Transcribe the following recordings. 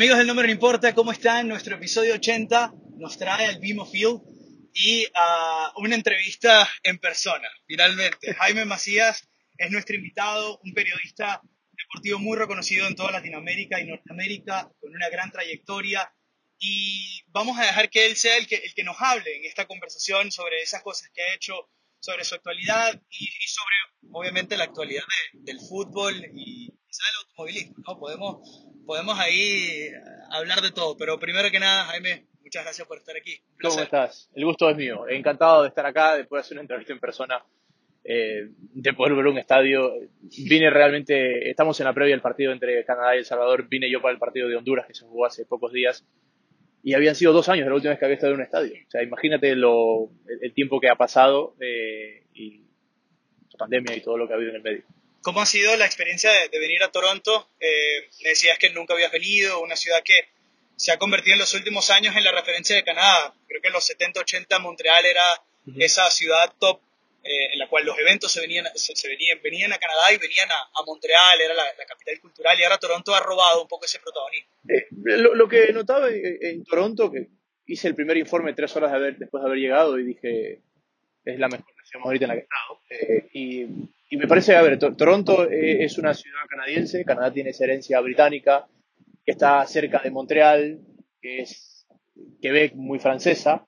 Amigos del número no importa, ¿cómo están? Nuestro episodio 80 nos trae al Bimo Field y a una entrevista en persona, finalmente. Jaime Macías es nuestro invitado, un periodista deportivo muy reconocido en toda Latinoamérica y Norteamérica, con una gran trayectoria. Y vamos a dejar que él sea el que, el que nos hable en esta conversación sobre esas cosas que ha hecho, sobre su actualidad y, sobre, obviamente, la actualidad del fútbol y quizá del automovilismo. ¿no? Podemos podemos ahí hablar de todo. Pero primero que nada, Jaime, muchas gracias por estar aquí. ¿Cómo estás? El gusto es mío. Encantado de estar acá, de poder hacer una entrevista en persona, eh, de poder ver un estadio. Vine realmente, estamos en la previa del partido entre Canadá y El Salvador. Vine yo para el partido de Honduras que se jugó hace pocos días. Y habían sido dos años de la última vez que había estado en un estadio. O sea, imagínate lo, el, tiempo que ha pasado eh, y la pandemia y todo lo que ha habido en el medio. ¿Cómo ha sido la experiencia de, venir a Toronto? Eh, me decías que nunca habías venido, una ciudad que se ha convertido en los últimos años en la referencia de Canadá. Creo que en los 70, 80 Montreal era esa ciudad top eh, en la cual los eventos se venían, se, venían, venían a Canadá y venían a, Montreal, era la, capital cultural, y ahora Toronto ha robado un poco ese protagonismo. Eh, lo, que he notado en, Toronto, que hice el primer informe tres horas de haber, después de haber llegado y dije, es la mejor nación ahorita en la que he estado. y y me parece, a ver, Toronto eh, es una ciudad canadiense, Canadá tiene esa herencia británica, que está cerca de Montreal, que es Quebec muy francesa,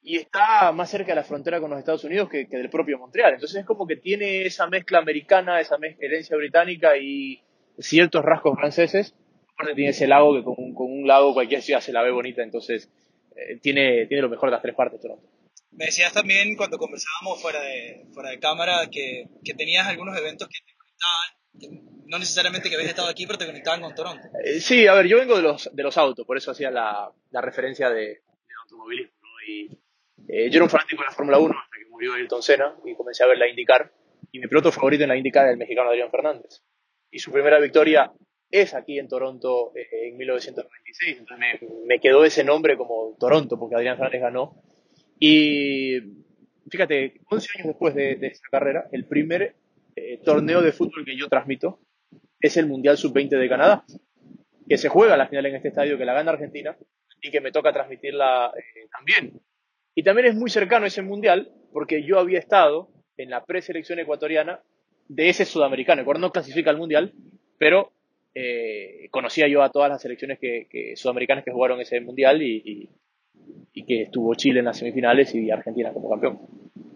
y está más cerca de la frontera con los Estados Unidos que, del propio Montreal. Entonces es como que tiene esa mezcla americana, esa herencia británica y ciertos rasgos franceses. Aparte tiene ese lago que con un, lago cualquier ciudad se la ve bonita, entonces eh, tiene, tiene lo mejor de las tres partes Toronto. Me decías también cuando conversábamos fuera de, fuera de cámara que, que tenías algunos eventos que te conectaban, no necesariamente que habías estado aquí, pero te conectaban con Toronto. Eh, sí, a ver, yo vengo de los, de los autos, por eso hacía la, la referencia de, de automovilismo. Y, eh, yo era un fanático de la Fórmula 1 hasta que murió Ayrton Senna y comencé a ver la IndyCar. Y mi piloto favorito en la IndyCar era el mexicano Adrián Fernández. Y su primera victoria es aquí en Toronto eh, en 1996. Entonces me, me, quedó ese nombre como Toronto, porque Adrián Fernández ganó y fíjate, 11 años después de, de esa carrera, el primer eh, torneo de fútbol que yo transmito es el Mundial Sub-20 de Canadá, que se juega la final en este estadio, que la gana Argentina y que me toca transmitirla eh, también. Y también es muy cercano ese Mundial porque yo había estado en la preselección ecuatoriana de ese sudamericano. Ecuador no clasifica al Mundial, pero eh, conocía yo a todas las selecciones que, sudamericanas que jugaron ese Mundial y que estuvo Chile en las semifinales y Argentina como campeón.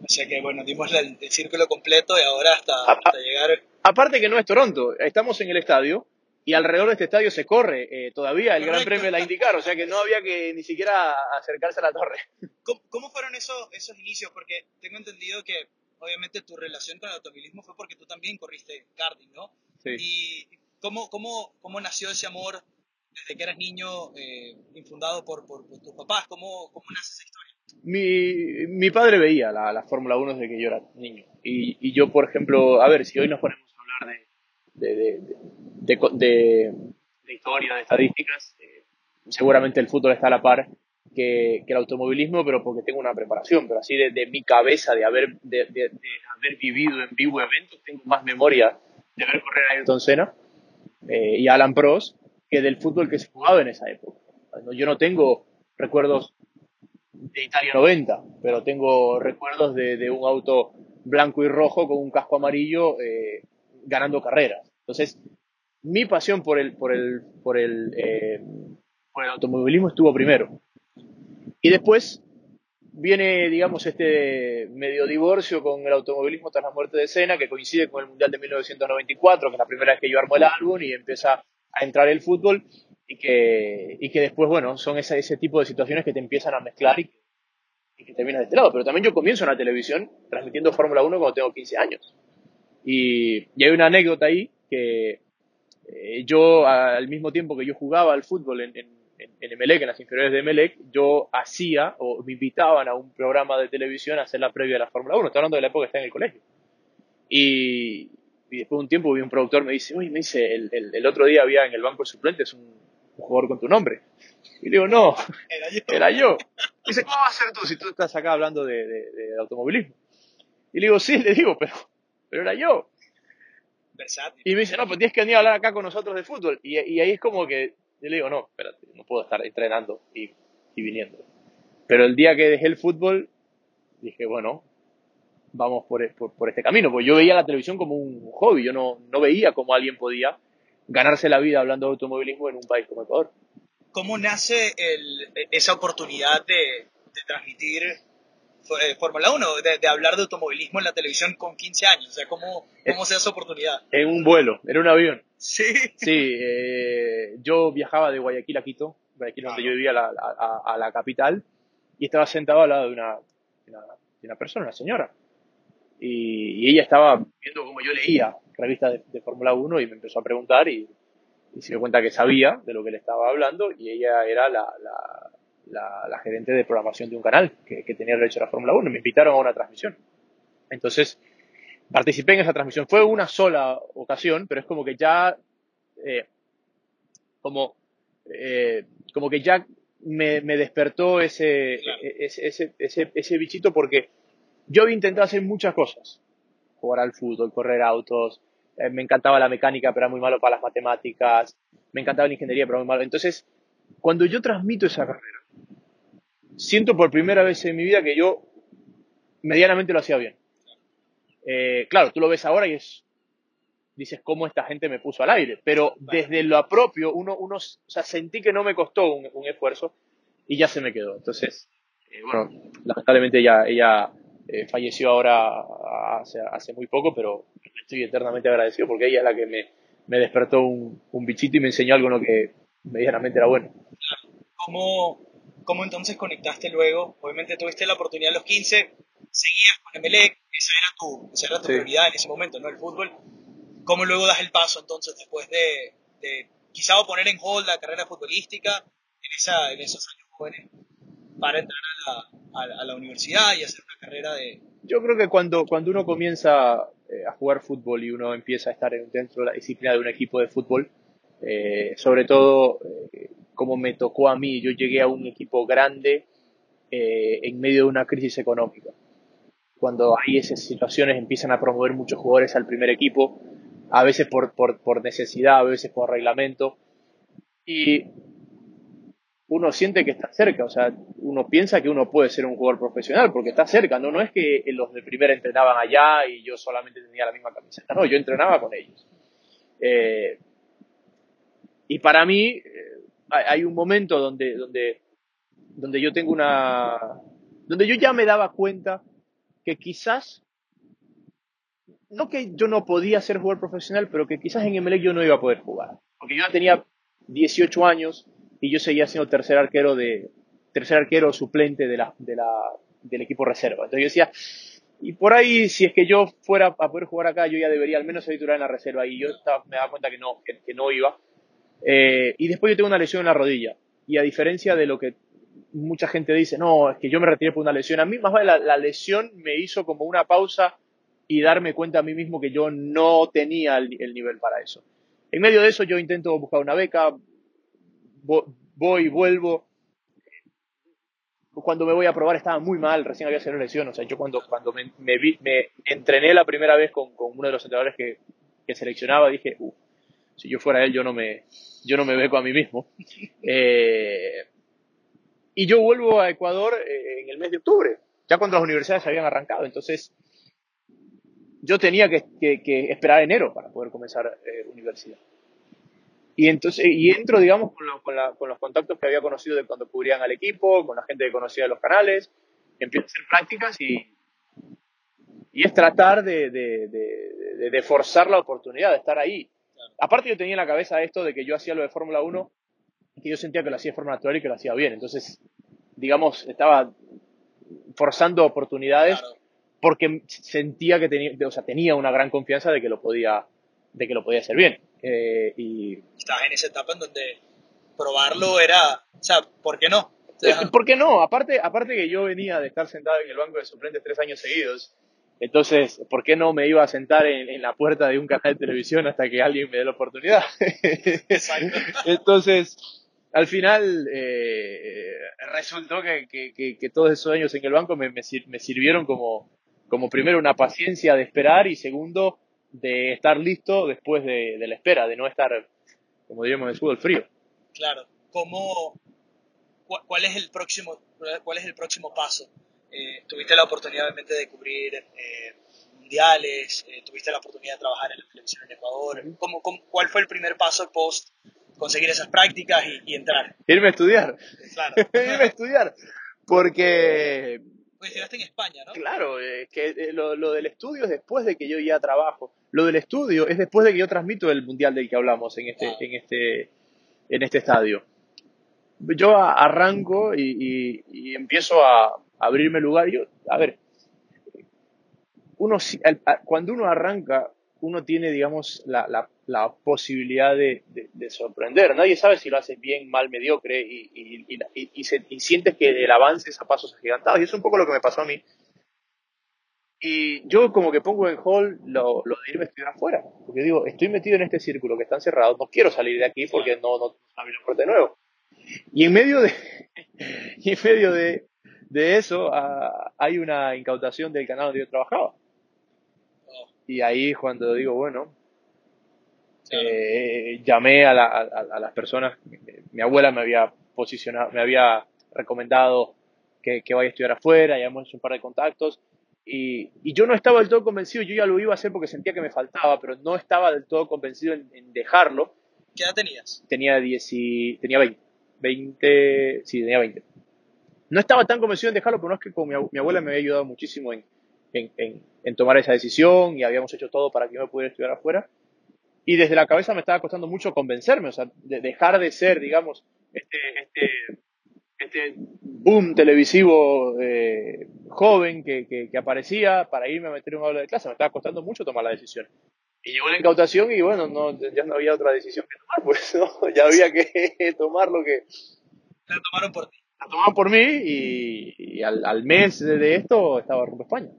O sea que, bueno, dimos el, círculo completo y ahora hasta, llegar... Aparte que no es Toronto, estamos en el estadio y alrededor de este estadio se corre eh, todavía el Gran Premio de la IndyCar, o sea que no había que ni siquiera acercarse a la torre. ¿Cómo, fueron esos, esos inicios? Porque tengo entendido que obviamente tu relación con el automovilismo fue porque tú también corriste karting, ¿no? Sí. ¿Y cómo, cómo, cómo nació ese amor desde que eras niño eh, infundado por, por, tus papás? ¿Cómo, ¿Cómo, nace esa historia? Mi, mi padre veía la, la Fórmula 1 desde que yo era niño. Y, y, yo, por ejemplo, a ver, si hoy nos ponemos a hablar de, de, de, de historia, de estadísticas, eh, seguramente el fútbol está a la par que, que, el automovilismo, pero porque tengo una preparación. Pero así de, mi cabeza, de haber, de, haber vivido en vivo eventos, tengo más memoria de ver correr a Ayrton Senna eh, y Alan Prost que del fútbol que se jugaba en esa época. Yo no tengo recuerdos de Italia 90, pero tengo recuerdos de, un auto blanco y rojo con un casco amarillo eh, ganando carreras. Entonces, mi pasión por el, por el, por el, eh, por el automovilismo estuvo primero. Y después viene, digamos, este medio divorcio con el automovilismo tras la muerte de Senna, que coincide con el Mundial de 1994, que es la primera vez que yo armo el álbum y empieza a entrar el fútbol y que, y que después, bueno, son ese, ese tipo de situaciones que te empiezan a mezclar y, que terminas de este lado. Pero también yo comienzo en la televisión transmitiendo Fórmula 1 cuando tengo 15 años. Y, y hay una anécdota ahí que eh, yo, al mismo tiempo que yo jugaba al fútbol en, en, en Emelec, en las inferiores de Emelec, yo hacía o me invitaban a un programa de televisión a hacer la previa de la Fórmula 1. Estoy hablando de la época que está en el colegio. Y, y después de un tiempo vi un productor me dice, oye, me dice, el, el, otro día había en el banco de suplentes un, un, jugador con tu nombre. Y le digo, no, era yo. Y dice, ¿cómo vas a ser tú si tú estás acá hablando de, de, de automovilismo? Y le digo, sí, le digo, pero, pero era yo. Versátil. Y me dice, no, pues tienes que venir a hablar acá con nosotros de fútbol. Y, y ahí es como que Yo le digo, no, espérate, no puedo estar entrenando y, y viniendo. Pero el día que dejé el fútbol, dije, bueno, vamos por, por, por, este camino. Porque yo veía la televisión como un hobby, yo no, no veía cómo alguien podía ganarse la vida hablando de automovilismo en un país como Ecuador. ¿Cómo nace el, esa oportunidad de, de transmitir eh, Fórmula 1, de, de, hablar de automovilismo en la televisión con 15 años? O sea, ¿cómo, cómo se da esa oportunidad? En un vuelo, era un avión. Sí. Sí, eh, yo viajaba de Guayaquil a Quito, Guayaquil donde yo vivía, a la, a, a la, capital, y estaba sentado al lado de una, de una, de una persona, una señora. Y, y, ella estaba viendo cómo yo leía revistas de, de Fórmula 1 y me empezó a preguntar y, y, se dio cuenta que sabía de lo que le estaba hablando y ella era la, la, la, la gerente de programación de un canal que, que tenía derecho a la Fórmula 1 y me invitaron a una transmisión. Entonces, participé en esa transmisión. Fue una sola ocasión, pero es como que ya, eh, como, eh, como que ya me, me despertó ese, Claro. ese, ese, ese, ese bichito porque yo había intentado hacer muchas cosas. Jugar al fútbol, correr autos, eh, me encantaba la mecánica, pero era muy malo para las matemáticas, me encantaba la ingeniería, pero muy malo. Entonces, cuando yo transmito esa carrera, siento por primera vez en mi vida que yo medianamente lo hacía bien. Eh, claro, tú lo ves ahora y es, dices, ¿cómo esta gente me puso al aire? Pero desde lo propio, uno, uno, o sea, sentí que no me costó un, un esfuerzo y ya se me quedó. Entonces, eh, bueno, lamentablemente ella, ella eh, falleció ahora hace, hace muy poco, pero estoy eternamente agradecido porque ella es la que me, me despertó un, un bichito y me enseñó algo en lo que medianamente era bueno. ¿Cómo, ¿Cómo entonces conectaste luego? Obviamente tuviste la oportunidad a los 15, seguías con Emelec, esa era tu, esa era tu Sí. prioridad en ese momento, ¿no? El fútbol. ¿Cómo luego das el paso entonces después de, de quizá poner en hold la carrera futbolística en, esa, en esos años jóvenes para entrar a la, a, a la universidad y hacer una carrera de... Yo creo que cuando, cuando uno comienza eh, a jugar fútbol y uno empieza a estar en- dentro de la disciplina de un equipo de fútbol, eh, sobre todo eh, como me tocó a mí, yo llegué a un equipo grande eh, en medio de una crisis económica. Cuando hay esas situaciones empiezan a promover muchos jugadores al primer equipo, a veces por, por, por necesidad, a veces por reglamento, y uno siente que está cerca, o sea, uno piensa que uno puede ser un jugador profesional porque está cerca, no, no es que los de primera entrenaban allá y yo solamente tenía la misma camiseta, no, yo entrenaba con ellos. Eh, y para mí eh, hay un momento donde, donde, donde yo tengo una, donde yo ya me daba cuenta que quizás, no que yo no podía ser jugador profesional, pero que quizás en MLE yo no iba a poder jugar, porque yo ya tenía 18 años y yo seguía siendo tercer arquero de tercer arquero suplente de la, de del equipo reserva. Entonces yo decía, y por ahí, si es que yo fuera a poder jugar acá, yo ya debería al menos titular en la reserva. Y yo me daba cuenta que no, que, no iba. Eh, y después yo tengo una lesión en la rodilla. Y a diferencia de lo que mucha gente dice, no, es que yo me retiré por una lesión. A mí más vale la, lesión me hizo como una pausa y darme cuenta a mí mismo que yo no tenía el, el nivel para eso. En medio de eso yo intento buscar una beca, voy, vuelvo. Cuando me voy a probar estaba muy mal, recién había sido lesión. O sea, yo cuando, cuando me, me, vi, me entrené la primera vez con, con uno de los entrenadores que, que seleccionaba, dije, "Uf, si yo fuera él, yo no me, yo no me beco a mí mismo. Eh, y yo vuelvo a Ecuador eh, en el mes de octubre, ya cuando las universidades habían arrancado. Entonces, yo tenía que, que, que esperar enero para poder comenzar eh, universidad. Y entonces, y entro, digamos, con, lo- con, la- con los contactos que había conocido de cuando cubrían al equipo, con la gente que conocía de los canales, empiezo a hacer prácticas y, y es tratar de, de, de, de- forzar la oportunidad de estar ahí. Aparte yo tenía en la cabeza esto de que yo hacía lo de Fórmula 1 y que yo sentía que lo hacía de forma natural y que lo hacía bien. Entonces, digamos, estaba forzando oportunidades Claro. porque sentía que tenía, o sea, tenía una gran confianza de que lo podía, de que lo podía hacer bien. Eh, y Estabas en esa etapa en donde probarlo era, o sea, ¿por qué no? O sea, ¿Por qué no? Aparte, aparte que yo venía de estar sentado en el banco de suplentes tres años seguidos. Entonces, ¿por qué no me iba a sentar en, en la puerta de un canal de televisión hasta que alguien me dé la oportunidad? Exacto. Entonces, al final, eh, resultó que, que- que- que todos esos años en el banco me, me sirvieron como, como primero una paciencia de esperar y segundo de estar listo después de, de la espera, de no estar, como diríamos en el fútbol, frío. Claro. ¿Cómo, cuál, es el próximo, ¿Cuál es el próximo paso? Eh, tuviste la oportunidad obviamente de cubrir eh, mundiales, eh, tuviste la oportunidad de trabajar en la televisión en Ecuador. ¿Cómo, cuál fue el primer paso post conseguir esas prácticas y, entrar? Irme a estudiar. Claro. Irme a estudiar. Porque... Pues llegaste en España, ¿no? Claro, que lo, lo, del estudio es después de que yo ya trabajo. Lo del estudio es después de que yo transmito el mundial del que hablamos en este, en este, en este estadio. Yo arranco y, y empiezo a, abrirme lugar. Yo, a ver, uno, cuando uno arranca, uno tiene, digamos, la, la, la posibilidad de, de, sorprender. Nadie sabe si lo hace bien, mal, mediocre y, y, y, y, sientes que el avance es a pasos agigantados. Y es un poco lo que me pasó a mí. Y yo como que pongo en hall lo, lo de irme a estudiar afuera. Porque digo, estoy metido en este círculo que está encerrado, no quiero salir de aquí porque no, no, no de nuevo. Y en medio de, y en medio de, de eso hay una incautación del canal donde yo trabajaba. Y ahí cuando digo, bueno, eh, llamé a, las personas, mi, abuela me había posicionado, me había recomendado que, vaya a estudiar afuera, ya hemos hecho un par de contactos, y, yo no estaba del todo convencido, yo ya lo iba a hacer porque sentía que me faltaba, pero no estaba del todo convencido en, dejarlo. ¿Qué edad tenías? Tenía, 10 tenía 20, 20, sí, tenía 20 no estaba tan convencido en dejarlo, pero no es que con mi, abuela me había ayudado muchísimo en, tomar esa decisión y habíamos hecho todo para que yo me pudiera estudiar afuera. Y desde la cabeza me estaba costando mucho convencerme, o sea, de dejar de ser, digamos, este, este, este boom televisivo eh, joven que, aparecía para irme a meter en un aula de clase. Me estaba costando mucho tomar la decisión. Y llegó la incautación y bueno, no, ya no había otra decisión que tomar, pues ¿no? ya había que tomar lo que... La tomaron por ti la tomaban por mí y, al, mes de, esto estaba rumbo a España.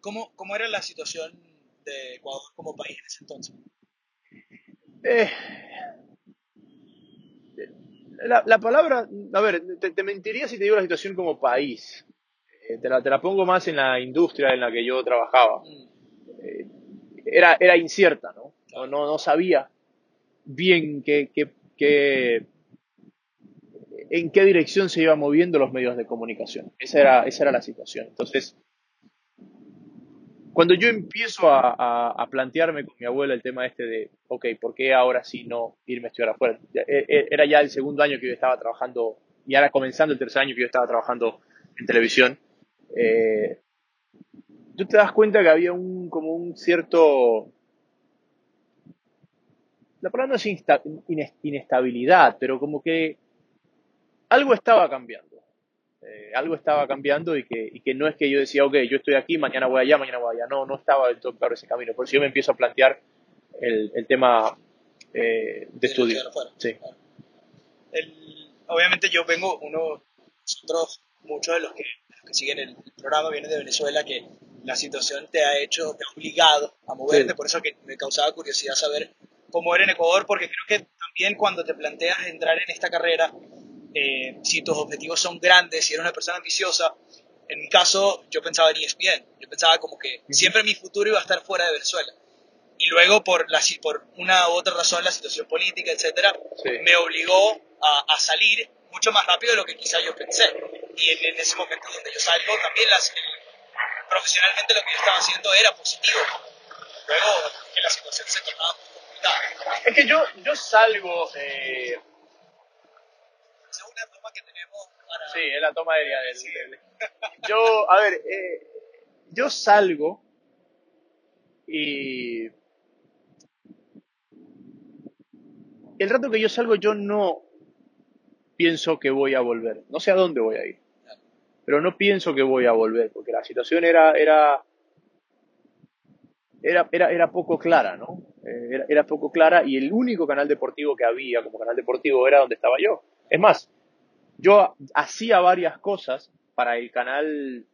¿Cómo, ¿Cómo, era la situación de Ecuador como país en ese entonces? Eh, la, palabra, a ver, te, mentiría si te digo la situación como país. Eh, te, la, te, la, pongo más en la industria en la que yo trabajaba. Eh, era, era incierta, ¿no? No, no, no sabía bien qué, qué, qué en qué dirección se iban moviendo los medios de comunicación. Esa era, esa era la situación. Entonces, cuando yo empiezo a, plantearme con mi abuela el tema este de, ok, ¿por qué ahora sí no irme a estudiar afuera? E, e, era ya el segundo año que yo estaba trabajando, y ahora comenzando el tercer año que yo estaba trabajando en televisión. Eh, tú te das cuenta que había un, como un cierto, la palabra no es inestabilidad, pero como que algo estaba cambiando. Eh, algo estaba cambiando y que, y que no es que yo decía, ok, yo estoy aquí, mañana voy allá, mañana voy allá. No, no estaba del todo claro ese camino. Por eso yo me empiezo a plantear el, el tema eh, de estudio. Sí. obviamente yo vengo, uno, nosotros, muchos de los que, siguen el, programa vienen de Venezuela, que la situación te ha hecho, te ha obligado a moverte, por eso que me causaba curiosidad saber cómo era en Ecuador, porque creo que también cuando te planteas entrar en esta carrera, eh, si tus objetivos son grandes, si eres una persona ambiciosa, en mi caso yo pensaba en ESPN, yo pensaba como que siempre mi futuro iba a estar fuera de Venezuela. Y luego por, la, por una u otra razón, la situación política, etcétera, me obligó a, salir mucho más rápido de lo que quizá yo pensé. Y en, ese momento donde yo salgo, también las, profesionalmente lo que yo estaba haciendo era positivo. Luego que la situación se tornaba muy complicada. Es que yo, yo salgo... Eh una toma que tenemos Sí, es la toma aérea del... Yo, a ver, eh, yo salgo y... El rato que yo salgo yo no pienso que voy a volver. No sé a dónde voy a ir. Pero no pienso que voy a volver, porque la situación era, era, era, era, era poco clara, ¿no? Eh, era, poco clara y el único canal deportivo que había como canal deportivo era donde estaba yo. Es más, yo hacía varias cosas para el canal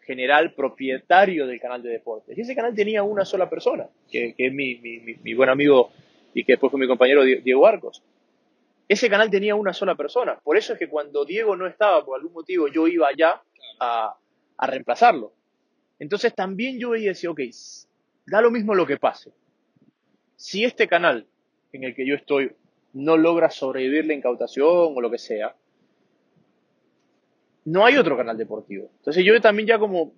general propietario del canal de deportes. Y ese canal tenía una sola persona, que, es mi, buen amigo y que después fue mi compañero Diego Arcos. Ese canal tenía una sola persona. Por eso es que cuando Diego no estaba, por algún motivo, yo iba allá a, a reemplazarlo. Entonces también yo veía y decía, ok, da lo mismo lo que pase. Si este canal en el que yo estoy no logras sobrevivir la incautación o lo que sea, no hay otro canal deportivo. Entonces yo también ya como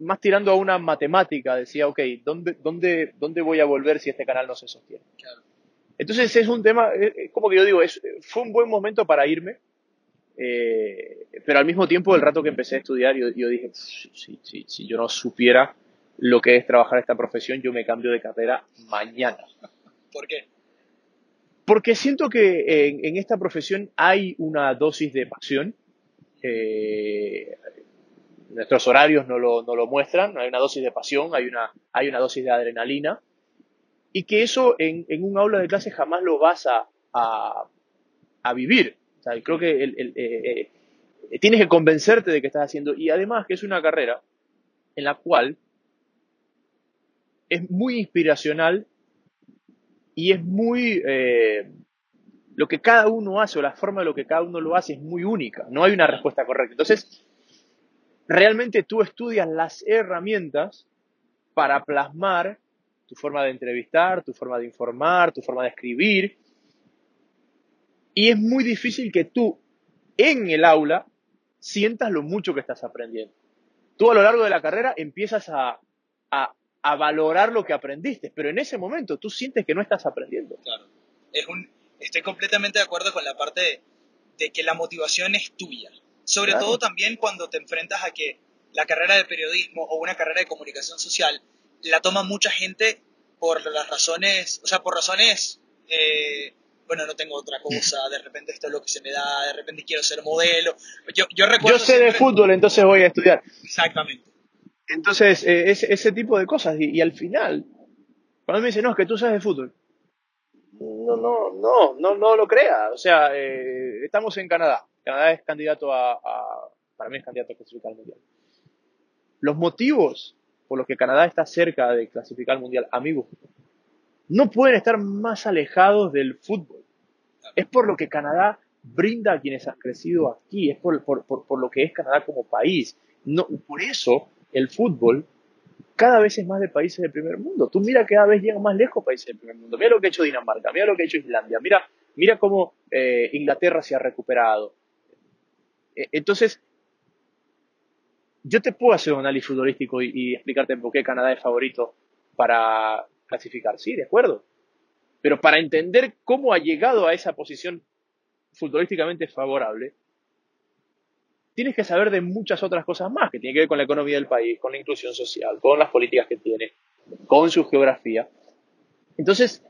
más tirando a una matemática decía, ok, ¿dónde, dónde, dónde voy a volver si este canal no se sostiene? Entonces es un tema, como que yo digo, es, fue un buen momento para irme, eh, pero al mismo tiempo el rato que empecé a estudiar yo, yo dije, si, si, si yo no supiera lo que es trabajar esta profesión, yo me cambio de carrera mañana. ¿Por qué? Porque siento que en, en esta profesión hay una dosis de pasión. Eh, nuestros horarios no lo, no lo, muestran, hay una dosis de pasión, hay una, hay una dosis de adrenalina, y que eso en, en un aula de clase jamás lo vas a, a, a vivir. O sea, creo que eh, eh, tienes que convencerte de que estás haciendo, y además que es una carrera en la cual es muy inspiracional y es muy... lo que cada uno hace o la forma de lo que cada uno lo hace es muy única, no hay una respuesta correcta. Entonces, realmente tú estudias las herramientas para plasmar tu forma de entrevistar, tu forma de informar, tu forma de escribir. Y es muy difícil que tú en el aula sientas lo mucho que estás aprendiendo. Tú a lo largo de la carrera empiezas a, a a valorar lo que aprendiste, pero en ese momento tú sientes que no estás aprendiendo. Claro. Es un, estoy completamente de acuerdo con la parte de, de que la motivación es tuya. Sobre claro. todo también cuando te enfrentas a que la carrera de periodismo o una carrera de comunicación social la toma mucha gente por las razones, o sea, por razones, eh, bueno, no tengo otra cosa, de repente esto es lo que se me da, de repente quiero ser modelo. Yo, yo recuerdo... Yo sé siempre... de fútbol, entonces voy a estudiar. Exactamente. Entonces, eh, ese, ese, tipo de cosas. Y, y, al final, cuando me dicen, no, es que tú sabes de fútbol. No, no, no, no, no lo crea. O sea, eh, estamos en Canadá. Canadá es candidato a, a, para mí es candidato a clasificar al mundial. Los motivos por los que Canadá está cerca de clasificar al mundial, amigos, no pueden estar más alejados del fútbol. Es por lo que Canadá brinda a quienes han crecido aquí, es por, por, por, por lo que es Canadá como país. No, por eso el fútbol cada vez es más de países del primer mundo. Tú mira cada vez llegan más lejos países del primer mundo. Mira lo que ha hecho Dinamarca, mira lo que ha hecho Islandia, mira, mira cómo eh, Inglaterra se ha recuperado. Eh, entonces, yo te puedo hacer un análisis futbolístico y, y, explicarte por qué Canadá es favorito para clasificar, sí, de acuerdo. Pero para entender cómo ha llegado a esa posición futbolísticamente favorable, tienes que saber de muchas otras cosas más, que tiene que ver con la economía del país, con la inclusión social, con las políticas que tiene, con su geografía. Entonces,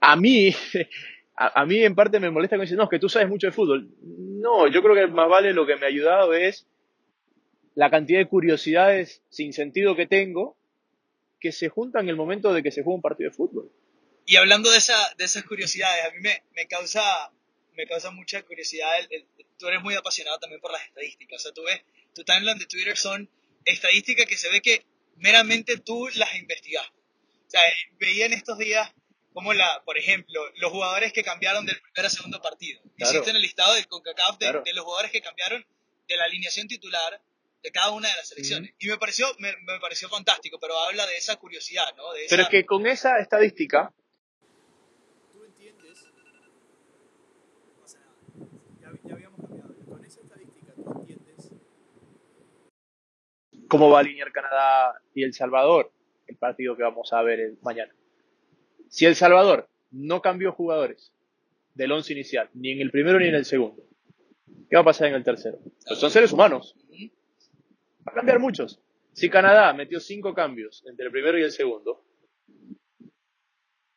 a mí, a, mí en parte me molesta cuando dicen, no, que tú sabes mucho de fútbol. No, yo creo que más vale lo que me ha ayudado es la cantidad de curiosidades sin sentido que tengo que se juntan en el momento de que se juega un partido de fútbol. Y hablando de, esa, de esas curiosidades, a mí me, me causa me causa mucha curiosidad. El, el, tú eres muy apasionado también por las estadísticas. O sea, tú ves, tu timeline de Twitter son estadísticas que se ve que meramente tú las investigaste. O sea, veía en estos días como la, por ejemplo, los jugadores que cambiaron del primer a segundo partido. Claro. Hiciste en el listado del CONCACAF de, claro. de, los jugadores que cambiaron de la alineación titular de cada una de las selecciones. Y me pareció, me, me, pareció fantástico, pero habla de esa curiosidad, ¿no? De esa... Pero es que con esa estadística cómo va a alinear Canadá y El Salvador, el partido que vamos a ver mañana. Si El Salvador no cambió jugadores del once inicial, ni en el primero ni en el segundo, ¿qué va a pasar en el tercero? Pues son seres humanos. Va a cambiar muchos. Si Canadá metió cinco cambios entre el primero y el segundo,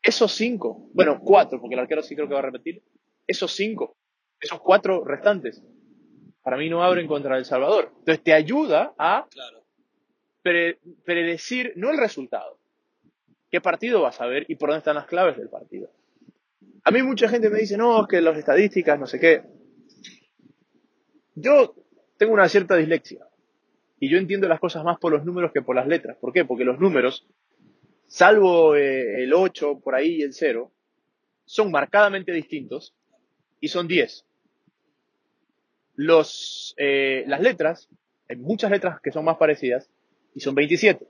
esos cinco, bueno, cuatro, porque el arquero sí creo que va a repetir, esos cinco, esos cuatro restantes, para mí no abren contra El Salvador. Entonces te ayuda a pre predecir no el resultado, qué partido vas a ver y por dónde están las claves del partido. A mí mucha gente me dice, no, que las estadísticas, no sé qué. Yo tengo una cierta dislexia y yo entiendo las cosas más por los números que por las letras. ¿Por qué? Porque los números, salvo eh, el 8 por ahí y el 0, son marcadamente distintos y son 10. Los, eh, las letras, hay muchas letras que son más parecidas, y son 27.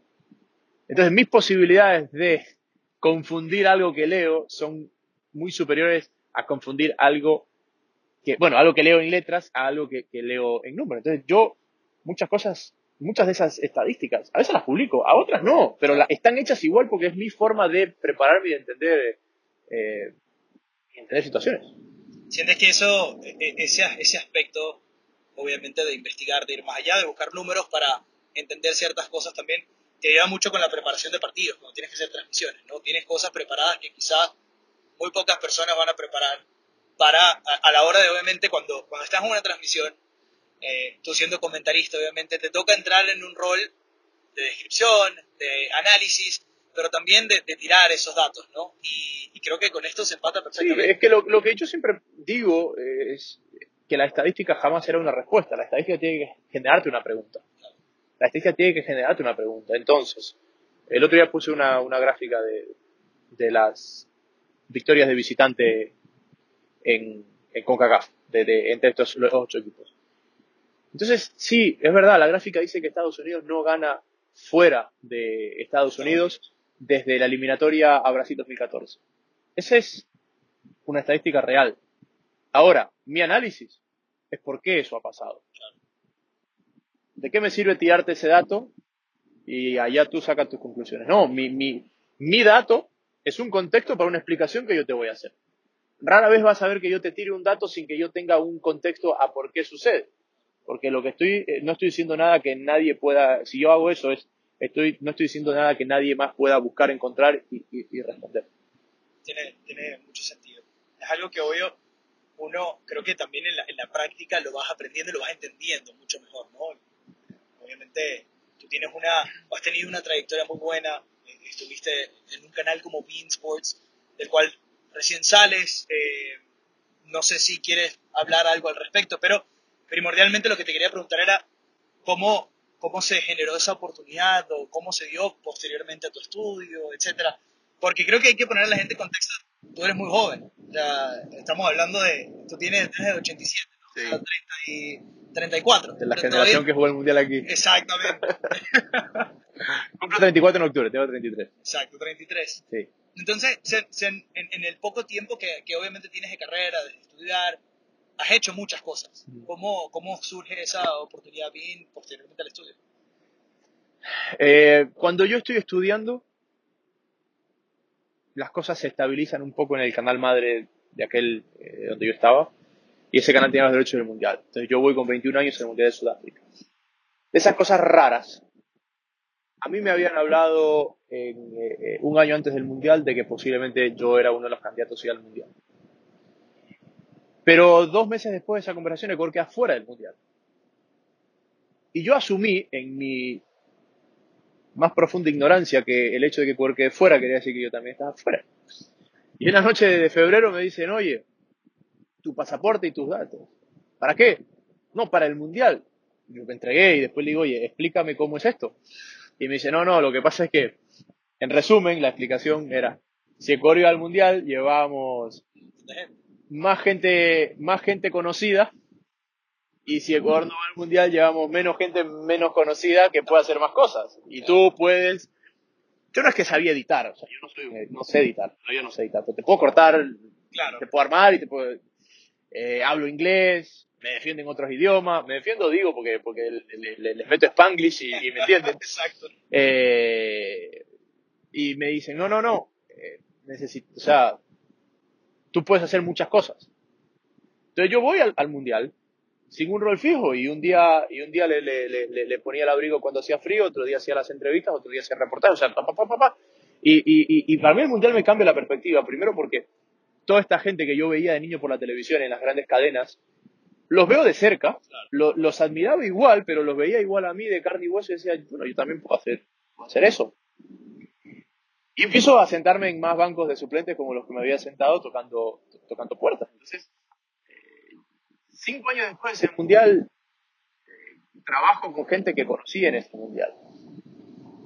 Entonces mis posibilidades de confundir algo que leo son muy superiores a confundir algo que, bueno, algo que leo en letras a algo que, que leo en números. Entonces yo, muchas cosas, muchas de esas estadísticas, a veces las publico, a otras no, pero la, están hechas igual porque es mi forma de prepararme y de entender, eh, entender situaciones. ¿Sientes que eso, e, e, ese, ese aspecto, obviamente, de investigar, de ir más allá, de buscar números para entender ciertas cosas también, te ayuda mucho con la preparación de partidos, cuando tienes que hacer transmisiones, ¿no? Tienes cosas preparadas que quizás muy pocas personas van a preparar para, a, la hora de, obviamente, cuando, cuando estás en una transmisión, eh, tú siendo comentarista, obviamente, te toca entrar en un rol de descripción, de análisis, pero también de, tirar esos datos, ¿no? Y, creo que con esto se empata perfectamente. Sí, es que lo, lo que yo siempre digo es que la estadística jamás será una respuesta, la estadística tiene que generarte una pregunta. La estadística tiene que generarte una pregunta. Entonces, el otro día puse una, gráfica de, de las victorias de visitante en, en CONCACAF, de, entre estos ocho equipos. Entonces, sí, es verdad, la gráfica dice que Estados Unidos no gana fuera de Estados Unidos desde la eliminatoria a Brasil 2014. Esa es una estadística real. Ahora, mi análisis es por qué eso ha pasado. ¿De qué me sirve tirarte ese dato? Y allá tú sacas tus conclusiones. No, mi, mi, mi dato es un contexto para una explicación que yo te voy a hacer. Rara vez vas a ver que yo te tire un dato sin que yo tenga un contexto a por qué sucede. Porque lo que estoy, eh, no estoy diciendo nada que nadie pueda, si yo hago eso es, estoy, no estoy diciendo nada que nadie más pueda buscar, encontrar y, responder. Tiene, tiene mucho sentido. Es algo que obvio uno creo que también en la, en la práctica lo vas aprendiendo y lo vas entendiendo mucho mejor, ¿no? obviamente tú tienes una, has tenido una trayectoria muy buena, eh, estuviste en un canal como Bean Sports, del cual recién sales, eh, no sé si quieres hablar algo al respecto, pero primordialmente lo que te quería preguntar era cómo, cómo se generó esa oportunidad o cómo se dio posteriormente a tu estudio, etcétera, porque creo que hay que poner a la gente en contexto, tú eres muy joven, estamos hablando de, tú tienes desde 87, 34. De la generación que jugó el Mundial aquí. Exactamente. Cumplo 34 en octubre, tengo 33. Exacto, 33. Sí. Entonces, se, en, el poco tiempo que, que, obviamente tienes de carrera, de estudiar, has hecho muchas cosas. Mm. ¿Cómo, cómo surge esa oportunidad bien posteriormente al estudio? Eh, cuando yo estoy estudiando, las cosas se estabilizan un poco en el canal madre de aquel eh, donde yo estaba. Y ese canal tenía los derechos del mundial. Entonces yo voy con 21 años el mundial de Sudáfrica. De esas cosas raras. A mí me habían hablado en, eh, un año antes del mundial de que posiblemente yo era uno de los candidatos al mundial. Pero dos meses después de esa conversación, Ecuador queda fuera del mundial. Y yo asumí en mi más profunda ignorancia que el hecho de que Ecuador fuera quería decir que yo también estaba fuera. Y en la noche de febrero me dicen, oye, tu pasaporte y tus datos. ¿Para qué? No, para el mundial. Yo me entregué y después le digo, oye, explícame cómo es esto. Y me dice, no, no, lo que pasa es que, en resumen, la explicación era, si Ecuador iba al mundial, llevábamos más gente, más gente conocida. Y si Ecuador no va al mundial, llevamos menos gente menos conocida que pueda hacer más cosas. Y tú puedes. Yo no es que sabía editar, o sea, yo no, soy, no sé editar, yo no sé editar, te puedo cortar, te puedo armar y te puedo. Eh, hablo inglés, me defiendo en otros idiomas, me defiendo, digo, porque, porque les meto spanglish y, me entienden. Exacto. Eh, y me dicen, no, no, no, eh, necesito, o sea, tú puedes hacer muchas cosas. Entonces yo voy al, mundial sin un rol fijo y un día, y un día le, le, le, le, ponía el abrigo cuando hacía frío, otro día hacía las entrevistas, otro día hacía reportajes, o sea, pa, pa, pa, y, y, y, para mí el mundial me cambia la perspectiva. Primero porque toda esta gente que yo veía de niño por la televisión en las grandes cadenas, los veo de cerca, los admiraba igual, pero los veía igual a mí de carne y hueso y decía, bueno, yo también puedo hacer, hacer eso. Y empiezo a sentarme en más bancos de suplentes como los que me había sentado tocando, tocando puertas. Entonces, eh, cinco años después del Mundial, eh, trabajo con gente que conocí en este Mundial.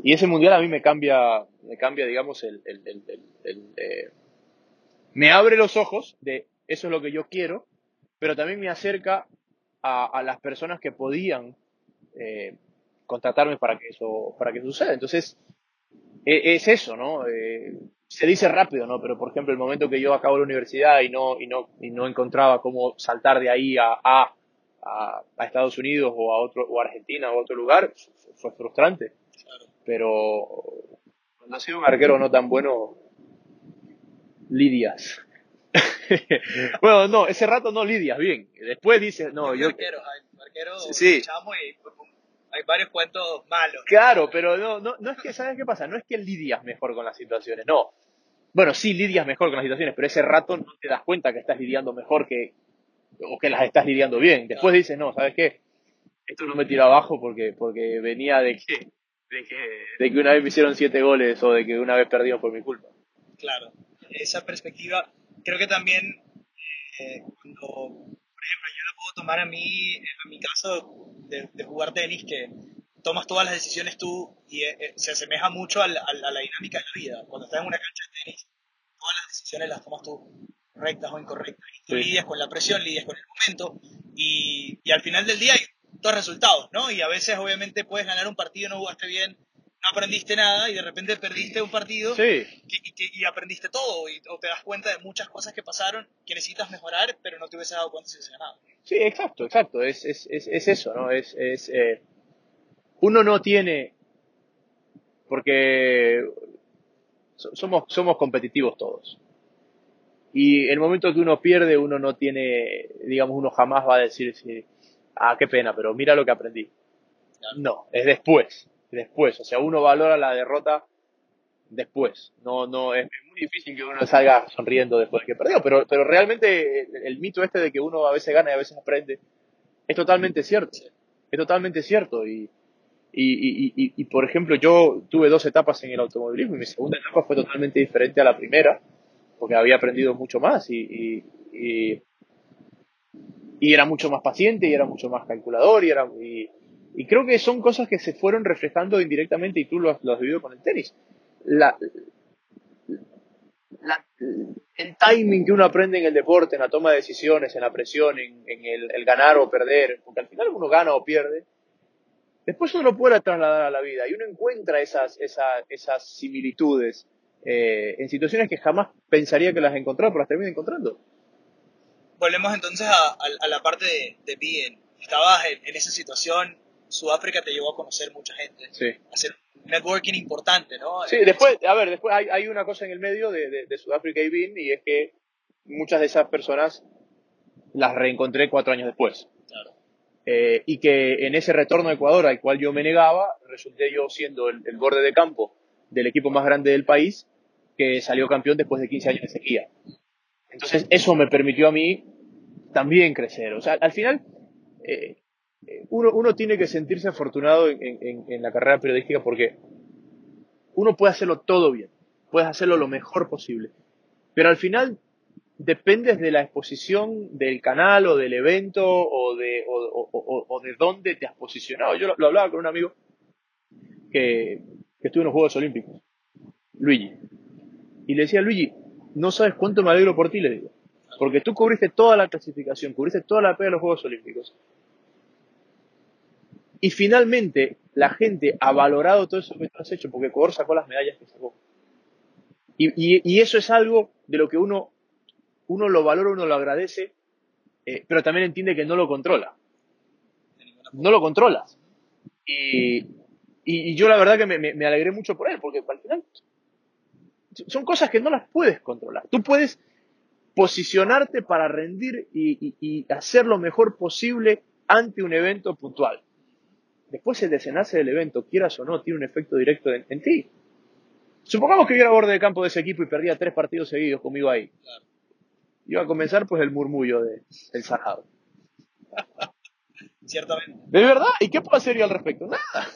Y ese Mundial a mí me cambia, me cambia digamos, el, el, el, eh, me abre los ojos de eso es lo que yo quiero, pero también me acerca a, a las personas que podían contratarme para que eso, para que suceda. Entonces, e, es eso, ¿no? Eh, se dice rápido, ¿no? Pero por ejemplo, el momento que yo acabo la universidad y no, y no, y no encontraba cómo saltar de ahí a, a, a, Estados Unidos o a otro, o a Argentina o a otro lugar, fue frustrante. Pero cuando ha sido un arquero no tan bueno, lidias. bueno, no, ese rato no lidias bien. Después dices, no, yo. Arquero, arquero, sí. y hay varios cuentos malos. Claro, pero no, no, no es que, ¿sabes qué pasa? No es que lidias mejor con las situaciones, no. Bueno, sí lidias mejor con las situaciones, pero ese rato no te das cuenta que estás lidiando mejor que, o que las estás lidiando bien. Después dices, no, ¿sabes qué? Esto no me tira abajo porque, porque venía de que, de que, de que una vez me hicieron siete goles o de que una vez perdimos por mi culpa. Claro, esa perspectiva, creo que también eh, cuando por ejemplo, yo lo puedo tomar a mí, a mi caso de, jugar tenis, que tomas todas las decisiones tú y eh, eh, se asemeja mucho a la, dinámica de la vida. Cuando estás en una cancha de tenis, todas las decisiones las tomas tú, correctas o incorrectas. Y tú lidias con la presión, lidias con el momento y, y al final del día hay dos resultados, ¿no? Y a veces obviamente puedes ganar un partido, no jugaste bien, no aprendiste nada y de repente perdiste un partido y, aprendiste todo y, o te das cuenta de muchas cosas que pasaron que necesitas mejorar, pero no te hubiese dado cuenta si hubiese ganado. Sí, exacto, exacto, es, es, es, es eso, ¿no? Es, es eh, uno no tiene, porque somos, somos competitivos todos. Y el momento que uno pierde, uno no tiene, digamos, uno jamás va a decir, ah, qué pena, pero mira lo que aprendí. No, es después después. O sea, uno valora la derrota después. No, no, es muy difícil que uno salga sonriendo después de que perdió, pero, pero realmente el, mito este de que uno a veces gana y a veces aprende es totalmente cierto. Es totalmente cierto. Y, y, y, y, por ejemplo, yo tuve dos etapas en el automovilismo y mi segunda etapa fue totalmente diferente a la primera, porque había aprendido mucho más y, y, y era mucho más paciente y era mucho más calculador y era muy y creo que son cosas que se fueron reflejando indirectamente y tú lo has, vivido con el tenis. La, el timing que uno aprende en el deporte, en la toma de decisiones, en la presión, en, el, ganar o perder, porque al final uno gana o pierde, después uno lo puede trasladar a la vida y uno encuentra esas, esas, esas similitudes eh, en situaciones que jamás pensaría que las encontraba, pero las termina encontrando. Volvemos entonces a, la parte de, bien. Estabas en, esa situación, Sudáfrica te llevó a conocer mucha gente, sí. hacer networking importante, ¿no? Sí, después, a ver, después hay, hay una cosa en el medio de, de, Sudáfrica y BIN y es que muchas de esas personas las reencontré cuatro años después. Claro. Eh, y que en ese retorno a Ecuador al cual yo me negaba, resulté yo siendo el, el, borde de campo del equipo más grande del país que salió campeón después de 15 años de sequía. Entonces eso me permitió a mí también crecer. O sea, al final, eh, uno, uno tiene que sentirse afortunado en, la carrera periodística porque uno puede hacerlo todo bien, puedes hacerlo lo mejor posible, pero al final dependes de la exposición del canal o del evento o de dónde te has posicionado. Yo lo, hablaba con un amigo que, que estuvo en los Juegos Olímpicos, Luigi, y le decía, Luigi, no sabes cuánto me alegro por ti, le digo, porque tú cubriste toda la clasificación, cubriste toda la pega de los Juegos Olímpicos, y finalmente, la gente ha valorado todo eso que tú has hecho porque Ecuador sacó las medallas que sacó. Y, y, eso es algo de lo que uno, uno lo valora, uno lo agradece, eh, pero también entiende que no lo controla. No lo controlas. Y, y, yo la verdad que me, me, alegré mucho por él, porque al final son cosas que no las puedes controlar. Tú puedes posicionarte para rendir y, y hacer lo mejor posible ante un evento puntual después el desenlace del evento, quieras o no, tiene un efecto directo en, ti. Supongamos que yo era borde de campo de ese equipo y perdía tres partidos seguidos conmigo ahí. Iba a comenzar pues el murmullo de, del Sarado. Ciertamente. ¿De verdad? ¿Y qué puedo hacer yo al respecto? Nada.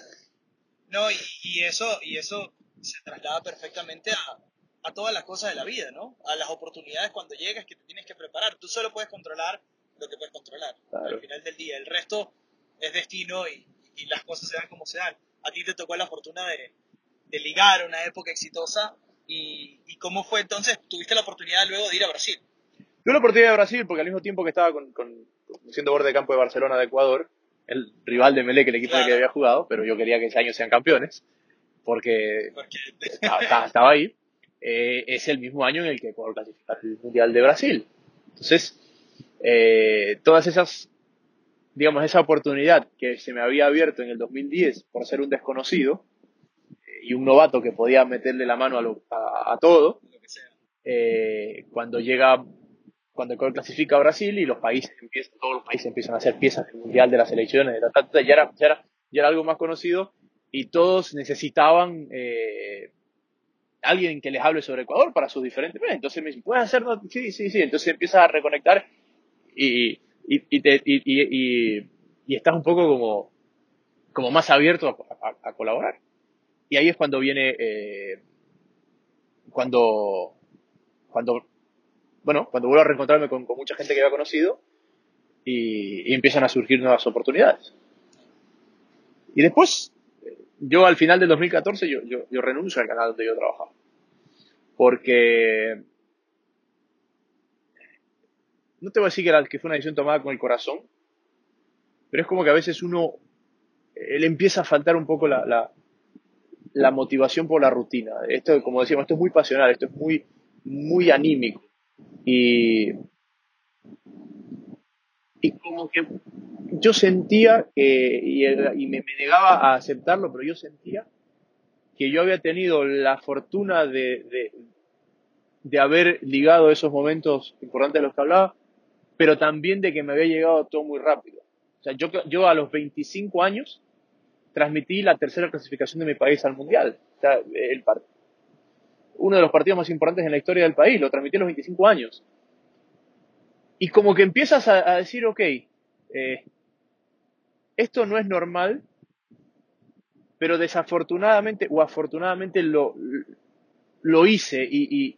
No, y, eso, y eso se traslada perfectamente a, a, todas las cosas de la vida, ¿no? A las oportunidades cuando llegas que te tienes que preparar. Tú solo puedes controlar lo que puedes controlar al final del día. El resto es destino y, y las cosas se dan como se dan. A ti te tocó la fortuna de, de ligar una época exitosa y, y, cómo fue entonces, tuviste la oportunidad luego de ir a Brasil. Tuve la oportunidad de Brasil porque al mismo tiempo que estaba con, con, siendo borde de campo de Barcelona de Ecuador, el rival de Melec, el equipo en el que había jugado, pero yo quería que ese año sean campeones porque, estaba, ahí. eh, es el mismo año en el que Ecuador clasifica el Mundial de Brasil. Entonces, eh, todas esas, digamos, esa oportunidad que se me había abierto en el 2010 por ser un desconocido eh, y un novato que podía meterle la mano a, a, todo, cuando llega, cuando Ecuador clasifica a Brasil y los países empiezan, todos los países empiezan a hacer piezas del Mundial de las elecciones, ya, era, ya, era, ya era algo más conocido y todos necesitaban eh, alguien que les hable sobre Ecuador para sus diferentes... Entonces me dice, ¿puedes hacerlo? Sí, sí, sí. Entonces empiezas a reconectar y, y, te, y, y, estás un poco como, como más abierto a, colaborar. Y ahí es cuando viene, eh, cuando, cuando, bueno, cuando vuelvo a reencontrarme con, mucha gente que había conocido y, empiezan a surgir nuevas oportunidades. Y después, yo al final del 2014 yo, yo, yo renuncio al canal donde yo trabajaba. Porque no te voy a decir que, que fue una decisión tomada con el corazón, pero es como que a veces uno le empieza a faltar un poco la, la, motivación por la rutina. Esto, como decíamos, esto es muy pasional, esto es muy, muy anímico. Y, y como que yo sentía que, y, me, negaba a aceptarlo, pero yo sentía que yo había tenido la fortuna de, de, haber ligado esos momentos importantes de los que hablaba, pero también de que me había llegado todo muy rápido. O sea, yo, a los 25 años transmití la tercera clasificación de mi país al Mundial. O sea, el, uno de los partidos más importantes en la historia del país, lo transmití a los 25 años. Y como que empiezas a, decir, ok, eh, esto no es normal, pero desafortunadamente o afortunadamente lo, hice y,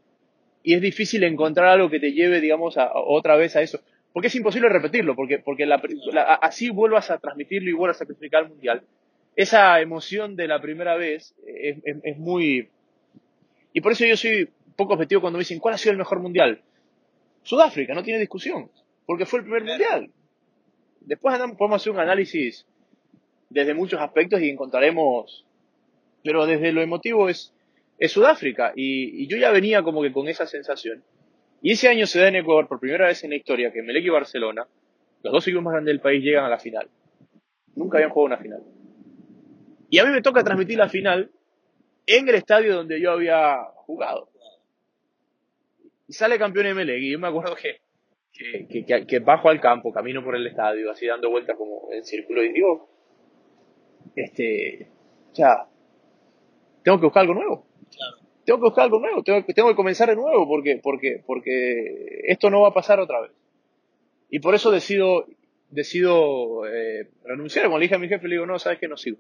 y, es difícil encontrar algo que te lleve, digamos, a, otra vez a eso. Porque es imposible repetirlo, porque, porque la, así vuelvas a transmitirlo y vuelvas a clasificar al mundial. Esa emoción de la primera vez es, es, muy... Y por eso yo soy poco objetivo cuando me dicen, ¿cuál ha sido el mejor mundial? Sudáfrica, no tiene discusión, porque fue el primer mundial. Después podemos hacer un análisis desde muchos aspectos y encontraremos, pero desde lo emotivo es, es Sudáfrica y, yo ya venía como que con esa sensación. Y ese año se da en Ecuador por primera vez en la historia que Melec y Barcelona, los dos equipos más grandes del país, llegan a la final. Nunca habían jugado una final. Y a mí me toca transmitir la final en el estadio donde yo había jugado. Y sale campeón Melec y yo me acuerdo que que, que, bajo al campo, camino por el estadio, así dando vueltas como en círculo y digo, este, sea, tengo que buscar algo nuevo. Tengo que buscar algo nuevo, tengo, tengo que comenzar de nuevo porque, porque, porque esto no va a pasar otra vez. Y por eso decido, decido eh, renunciar. Cuando le dije a mi jefe, le digo, no, sabes que no sigo.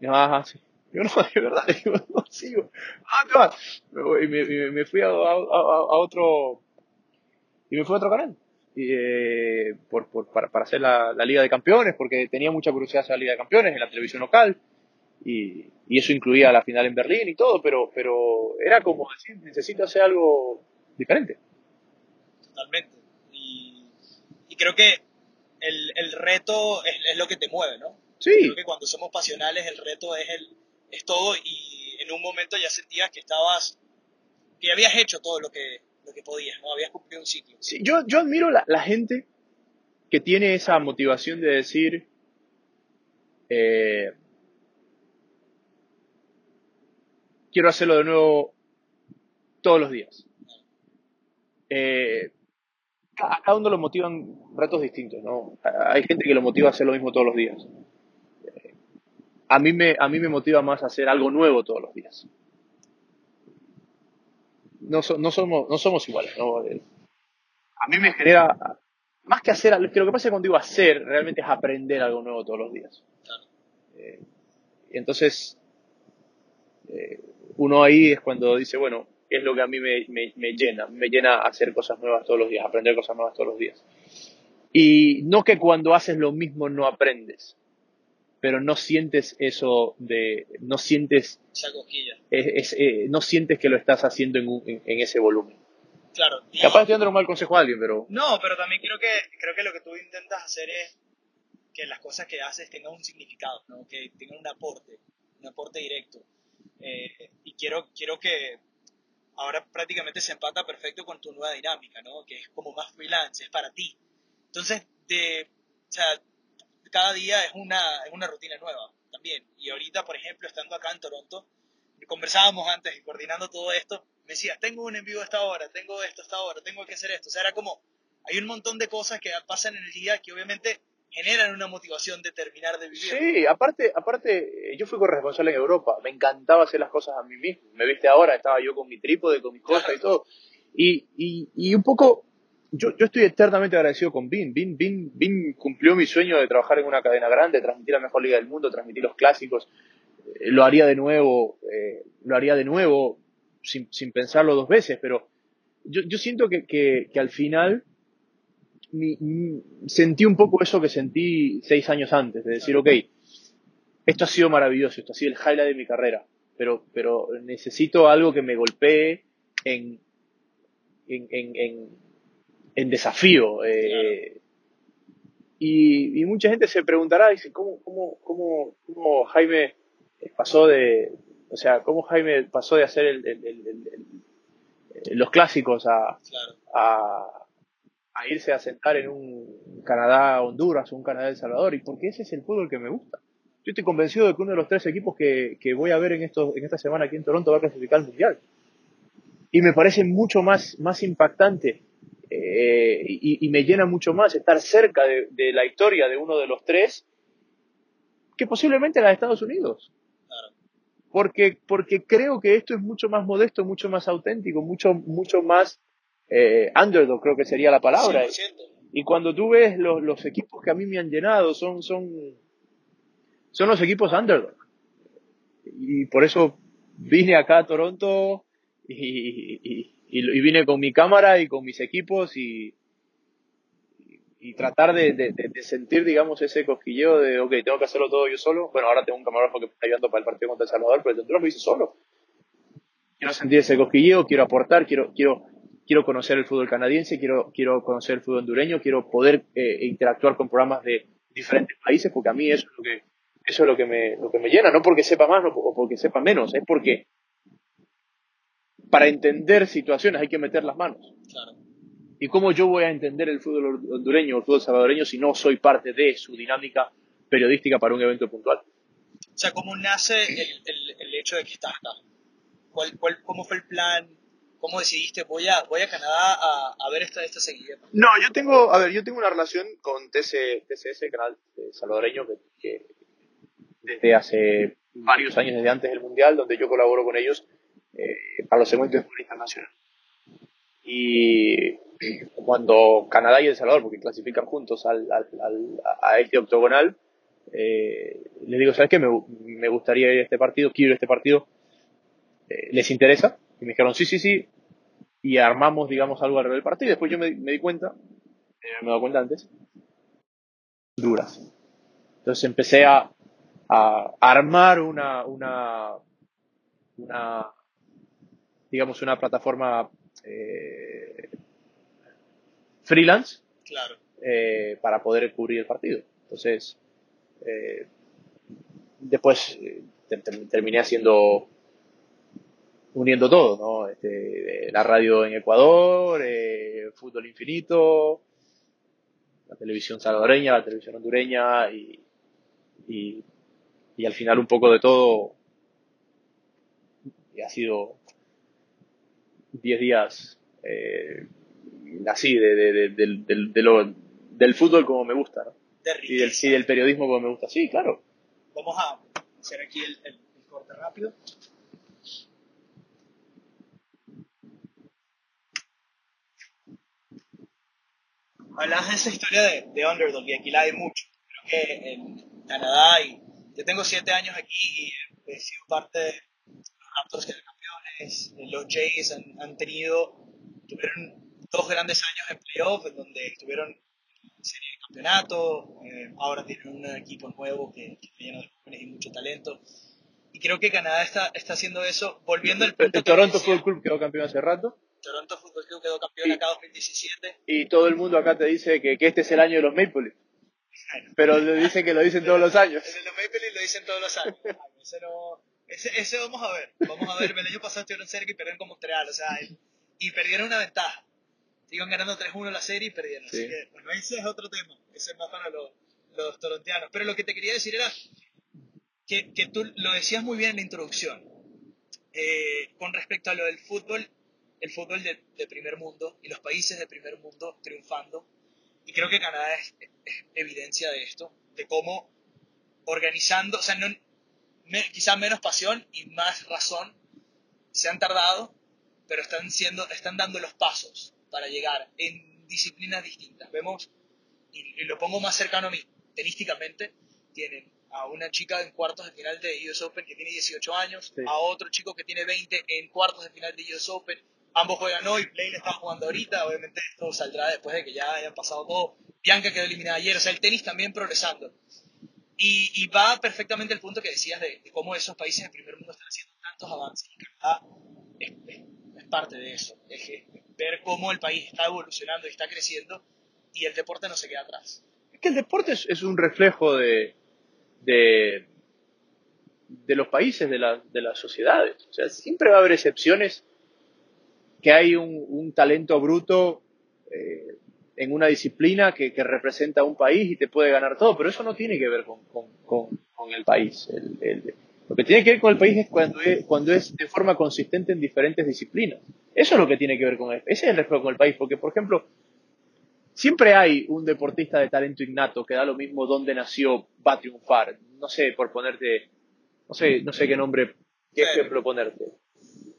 Y ah, sí. Yo no, de verdad, digo, no sigo. Ah, te vas. Y me, me, fui a, a, a, otro, y me fui a otro canal. Y, eh, por, por, para, para, hacer la, la, Liga de Campeones, porque tenía mucha curiosidad hacer la Liga de Campeones en la televisión local. Y, y, eso incluía la final en Berlín y todo, pero, pero era como decir, necesito hacer algo diferente. Totalmente. Y, y creo que el, el reto es, es, lo que te mueve, ¿no? Sí. Creo que cuando somos pasionales el reto es, el, es todo y en un momento ya sentías que estabas, que habías hecho todo lo que, lo que podías, ¿no? Habías cumplido un ciclo. Sí, yo, yo admiro la, la gente que tiene esa motivación de decir, eh, quiero hacerlo de nuevo todos los días. Eh, cada uno lo motivan retos distintos, ¿no? Hay gente que lo motiva a hacer lo mismo todos los días. A mí me, a mí me motiva más hacer algo nuevo todos los días no, no, somos, no somos iguales. Eh, a mí me genera, más que hacer, lo que pasa es que cuando digo hacer, realmente es aprender algo nuevo todos los días. Eh, y entonces, eh, uno ahí es cuando dice, bueno, ¿qué es lo que a mí me, me, me, llena? Me llena hacer cosas nuevas todos los días, aprender cosas nuevas todos los días. Y no que cuando haces lo mismo no aprendes, pero no sientes eso de, no sientes, es, eh, no sientes que lo estás haciendo en, en, ese volumen. Claro. Capaz estoy dando un mal consejo a alguien, pero... No, pero también creo que, creo que lo que tú intentas hacer es que las cosas que haces tengan un significado, ¿no? que tengan un aporte, un aporte directo. Eh, y quiero, quiero que, ahora prácticamente se empata perfecto con tu nueva dinámica, ¿no? Que es como más freelance, es para ti. Entonces, de, o sea, cada día es una, es una rutina nueva también. Y ahorita, por ejemplo, estando acá en Toronto, conversábamos antes y coordinando todo esto, me decías, tengo un envío esta hora, tengo esto esta hora, tengo que hacer esto. O sea, era como, hay un montón de cosas que pasan en el día que obviamente generan una motivación de terminar de vivir. Sí, aparte, aparte, yo fui corresponsal en Europa, me encantaba hacer las cosas a mí mismo. Me viste ahora, estaba yo con mi trípode, con mis cosas y todo. Y, y, y un poco, yo, yo estoy eternamente agradecido con Vin. Vin, Vin. Vin cumplió mi sueño de trabajar en una cadena grande, transmitir la mejor liga del mundo, transmitir los clásicos. Eh, lo haría de nuevo, eh, lo haría de nuevo sin, sin pensarlo dos veces, pero yo, yo siento que, que, que al final sentí un poco eso que sentí seis años antes, de decir, ok, esto ha sido maravilloso, esto ha sido el highlight de mi carrera, pero, pero necesito algo que me golpee en, en, en, en, desafío. Eh, y, y, mucha gente se preguntará, dice, ¿cómo, cómo, cómo, cómo Jaime pasó de, o sea, cómo Jaime pasó de hacer el, el, el, los clásicos a, a a irse a sentar en un Canadá-Honduras o un Canadá-El Salvador, y porque ese es el fútbol que me gusta. Yo estoy convencido de que uno de los tres equipos que, que voy a ver en, esto, en esta semana aquí en Toronto va a clasificar al Mundial. Y me parece mucho más, más impactante eh, y, y, me llena mucho más estar cerca de, de, la historia de uno de los tres que posiblemente la de Estados Unidos. Porque, porque creo que esto es mucho más modesto, mucho más auténtico, mucho, mucho más eh, underdog, creo que sería la palabra. Y cuando tú ves los, los, equipos que a mí me han llenado, son, son, son los equipos underdog. Y por eso vine acá a Toronto y, y, y, vine con mi cámara y con mis equipos y, y tratar de, de, de, sentir, digamos, ese cosquilleo de, ok, tengo que hacerlo todo yo solo. Bueno, ahora tengo un camarógrafo que me está ayudando para el partido contra El Salvador, pero el lo hice solo. Quiero sentir ese cosquilleo, quiero aportar, quiero, quiero quiero conocer el fútbol canadiense, quiero, quiero conocer el fútbol hondureño, quiero poder eh, interactuar con programas de diferentes países, porque a mí eso es lo que, eso es lo que me, lo que me llena, no porque sepa más o porque sepa menos, es porque para entender situaciones hay que meter las manos. Claro. ¿Y cómo yo voy a entender el fútbol hondureño o el fútbol salvadoreño si no soy parte de su dinámica periodística para un evento puntual? O sea, ¿cómo nace el, el, el hecho de que estás acá? ¿Cuál, cuál, ¿Cómo fue el plan? ¿Cómo decidiste voy a, voy a Canadá a, ver esta, esta seguida? No, yo tengo, a ver, yo tengo una relación con TC, TCS, canal salvadoreño, que, desde hace varios años, desde antes del Mundial, donde yo colaboro con ellos eh, para los segmentos de internacional. Y cuando Canadá y El Salvador, porque clasifican juntos al, al, al a este octogonal, eh, les digo, ¿sabes qué? Me, me, gustaría ir a este partido, quiero ir a este partido. Eh, ¿Les interesa? Y me dijeron, sí, sí, sí. Y armamos, digamos, algo alrededor del partido. Y después yo me, me di cuenta, eh, me he dado cuenta antes, duras. Entonces empecé a, a armar una, una, una, digamos, una plataforma eh, freelance claro. eh, para poder cubrir el partido. Entonces, eh, después terminé haciendo uniendo todo, ¿no? Este, la radio en Ecuador, eh, fútbol infinito, la televisión salvadoreña, la televisión hondureña y, y, y al final un poco de todo. Y ha sido 10 días eh, así de, de, de, de, de lo, del fútbol como me gusta, ¿no? y, del, y del periodismo como me gusta. Sí, claro. Vamos a hacer aquí el, el, el corte rápido. Hablabas de esa historia de, de, underdog y aquí la hay mucho. Creo que en Canadá, y yo tengo siete años aquí y he sido parte de los Raptors que eran campeones. Los Jays han, han, tenido, tuvieron dos grandes años en playoff, en donde estuvieron serie de campeonato. Eh, ahora tienen un equipo nuevo que, que está lleno de jóvenes y mucho talento. Y creo que Canadá está, está haciendo eso, volviendo al punto. El Toronto Fútbol Club quedó campeón hace rato. Toronto Fútbol Club quedó campeón y, acá 2017. Y todo el mundo acá te dice que, que este es el año de los Maple Leafs. Pero le dicen que lo dicen todos los años. Los Maple Leafs lo dicen todos los años. Eso no, Ese, ese, vamos a ver. Vamos a ver. El año pasado estuvieron cerca y perdieron con Montreal. O sea, y perdieron una ventaja. Iban ganando 3-1 la serie y perdieron. Así que, bueno, ese es otro tema. Ese es más para los, los torontianos. Pero lo que te quería decir era que, que tú lo decías muy bien en la introducción. Eh, con respecto a lo del fútbol, el fútbol de, de, primer mundo y los países de primer mundo triunfando. Y creo que Canadá es, es evidencia de esto, de cómo organizando, o sea, no, quizá menos pasión y más razón se han tardado, pero están, siendo, están dando los pasos para llegar en disciplinas distintas. Vemos, y, lo pongo más cercano a mí, tenísticamente, tienen a una chica en cuartos de final de US Open que tiene 18 años, a otro chico que tiene 20 en cuartos de final de US Open. Ambos juegan hoy, Play le está jugando ahorita, obviamente esto saldrá después de que ya hayan pasado todo. Bianca quedó eliminada ayer, o sea, el tenis también progresando. Y, va perfectamente el punto que decías de, cómo esos países del primer mundo están haciendo tantos avances. Y Canadá es, parte de eso. Es, ver cómo el país está evolucionando y está creciendo y el deporte no se queda atrás. Es que el deporte es, un reflejo de, de, los países, de, de, las sociedades. O sea, siempre va a haber excepciones que hay un, talento bruto eh, en una disciplina que, representa a un país y te puede ganar todo, pero eso no tiene que ver con, el país. lo que tiene que ver con el país es cuando, es cuando es de forma consistente en diferentes disciplinas. Eso es lo que tiene que ver con él. Ese es el reflejo con el país, porque, por ejemplo, siempre hay un deportista de talento innato que da lo mismo donde nació, va a triunfar. No sé, por ponerte, no sé, no sé qué nombre, qué ejemplo ponerte.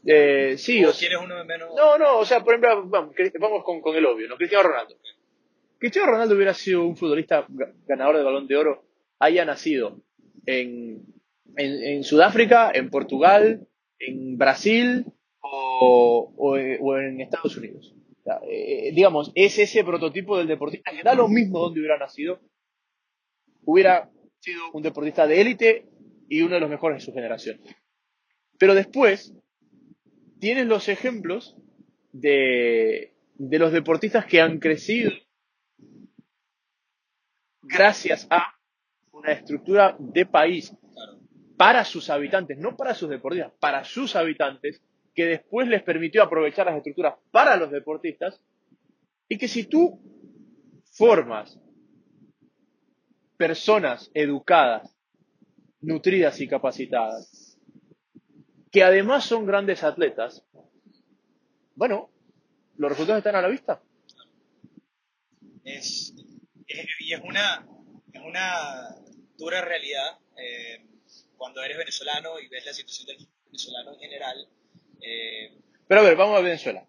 Eh, sí, o, quieres uno menos? No, no, o sea, por ejemplo, vamos, vamos con, con, el obvio, ¿no? Cristiano Ronaldo. Cristiano Ronaldo hubiera sido un futbolista ganador del balón de oro, haya nacido en, en, en Sudáfrica, en Portugal, en Brasil o, o, o en Estados Unidos. eh, digamos, es ese prototipo del deportista que da lo mismo donde hubiera nacido, hubiera sido un deportista de élite y uno de los mejores de su generación. Pero después, tienes los ejemplos de, de los deportistas que han crecido gracias a una estructura de país para sus habitantes, no para sus deportistas, para sus habitantes, que después les permitió aprovechar las estructuras para los deportistas, y que si tú formas personas educadas, nutridas y capacitadas, que además son grandes atletas, bueno, los resultados están a la vista. Es, y es una, es una dura realidad eh, cuando eres venezolano y ves la situación del venezolano en general. Eh, Pero a ver, vamos a Venezuela.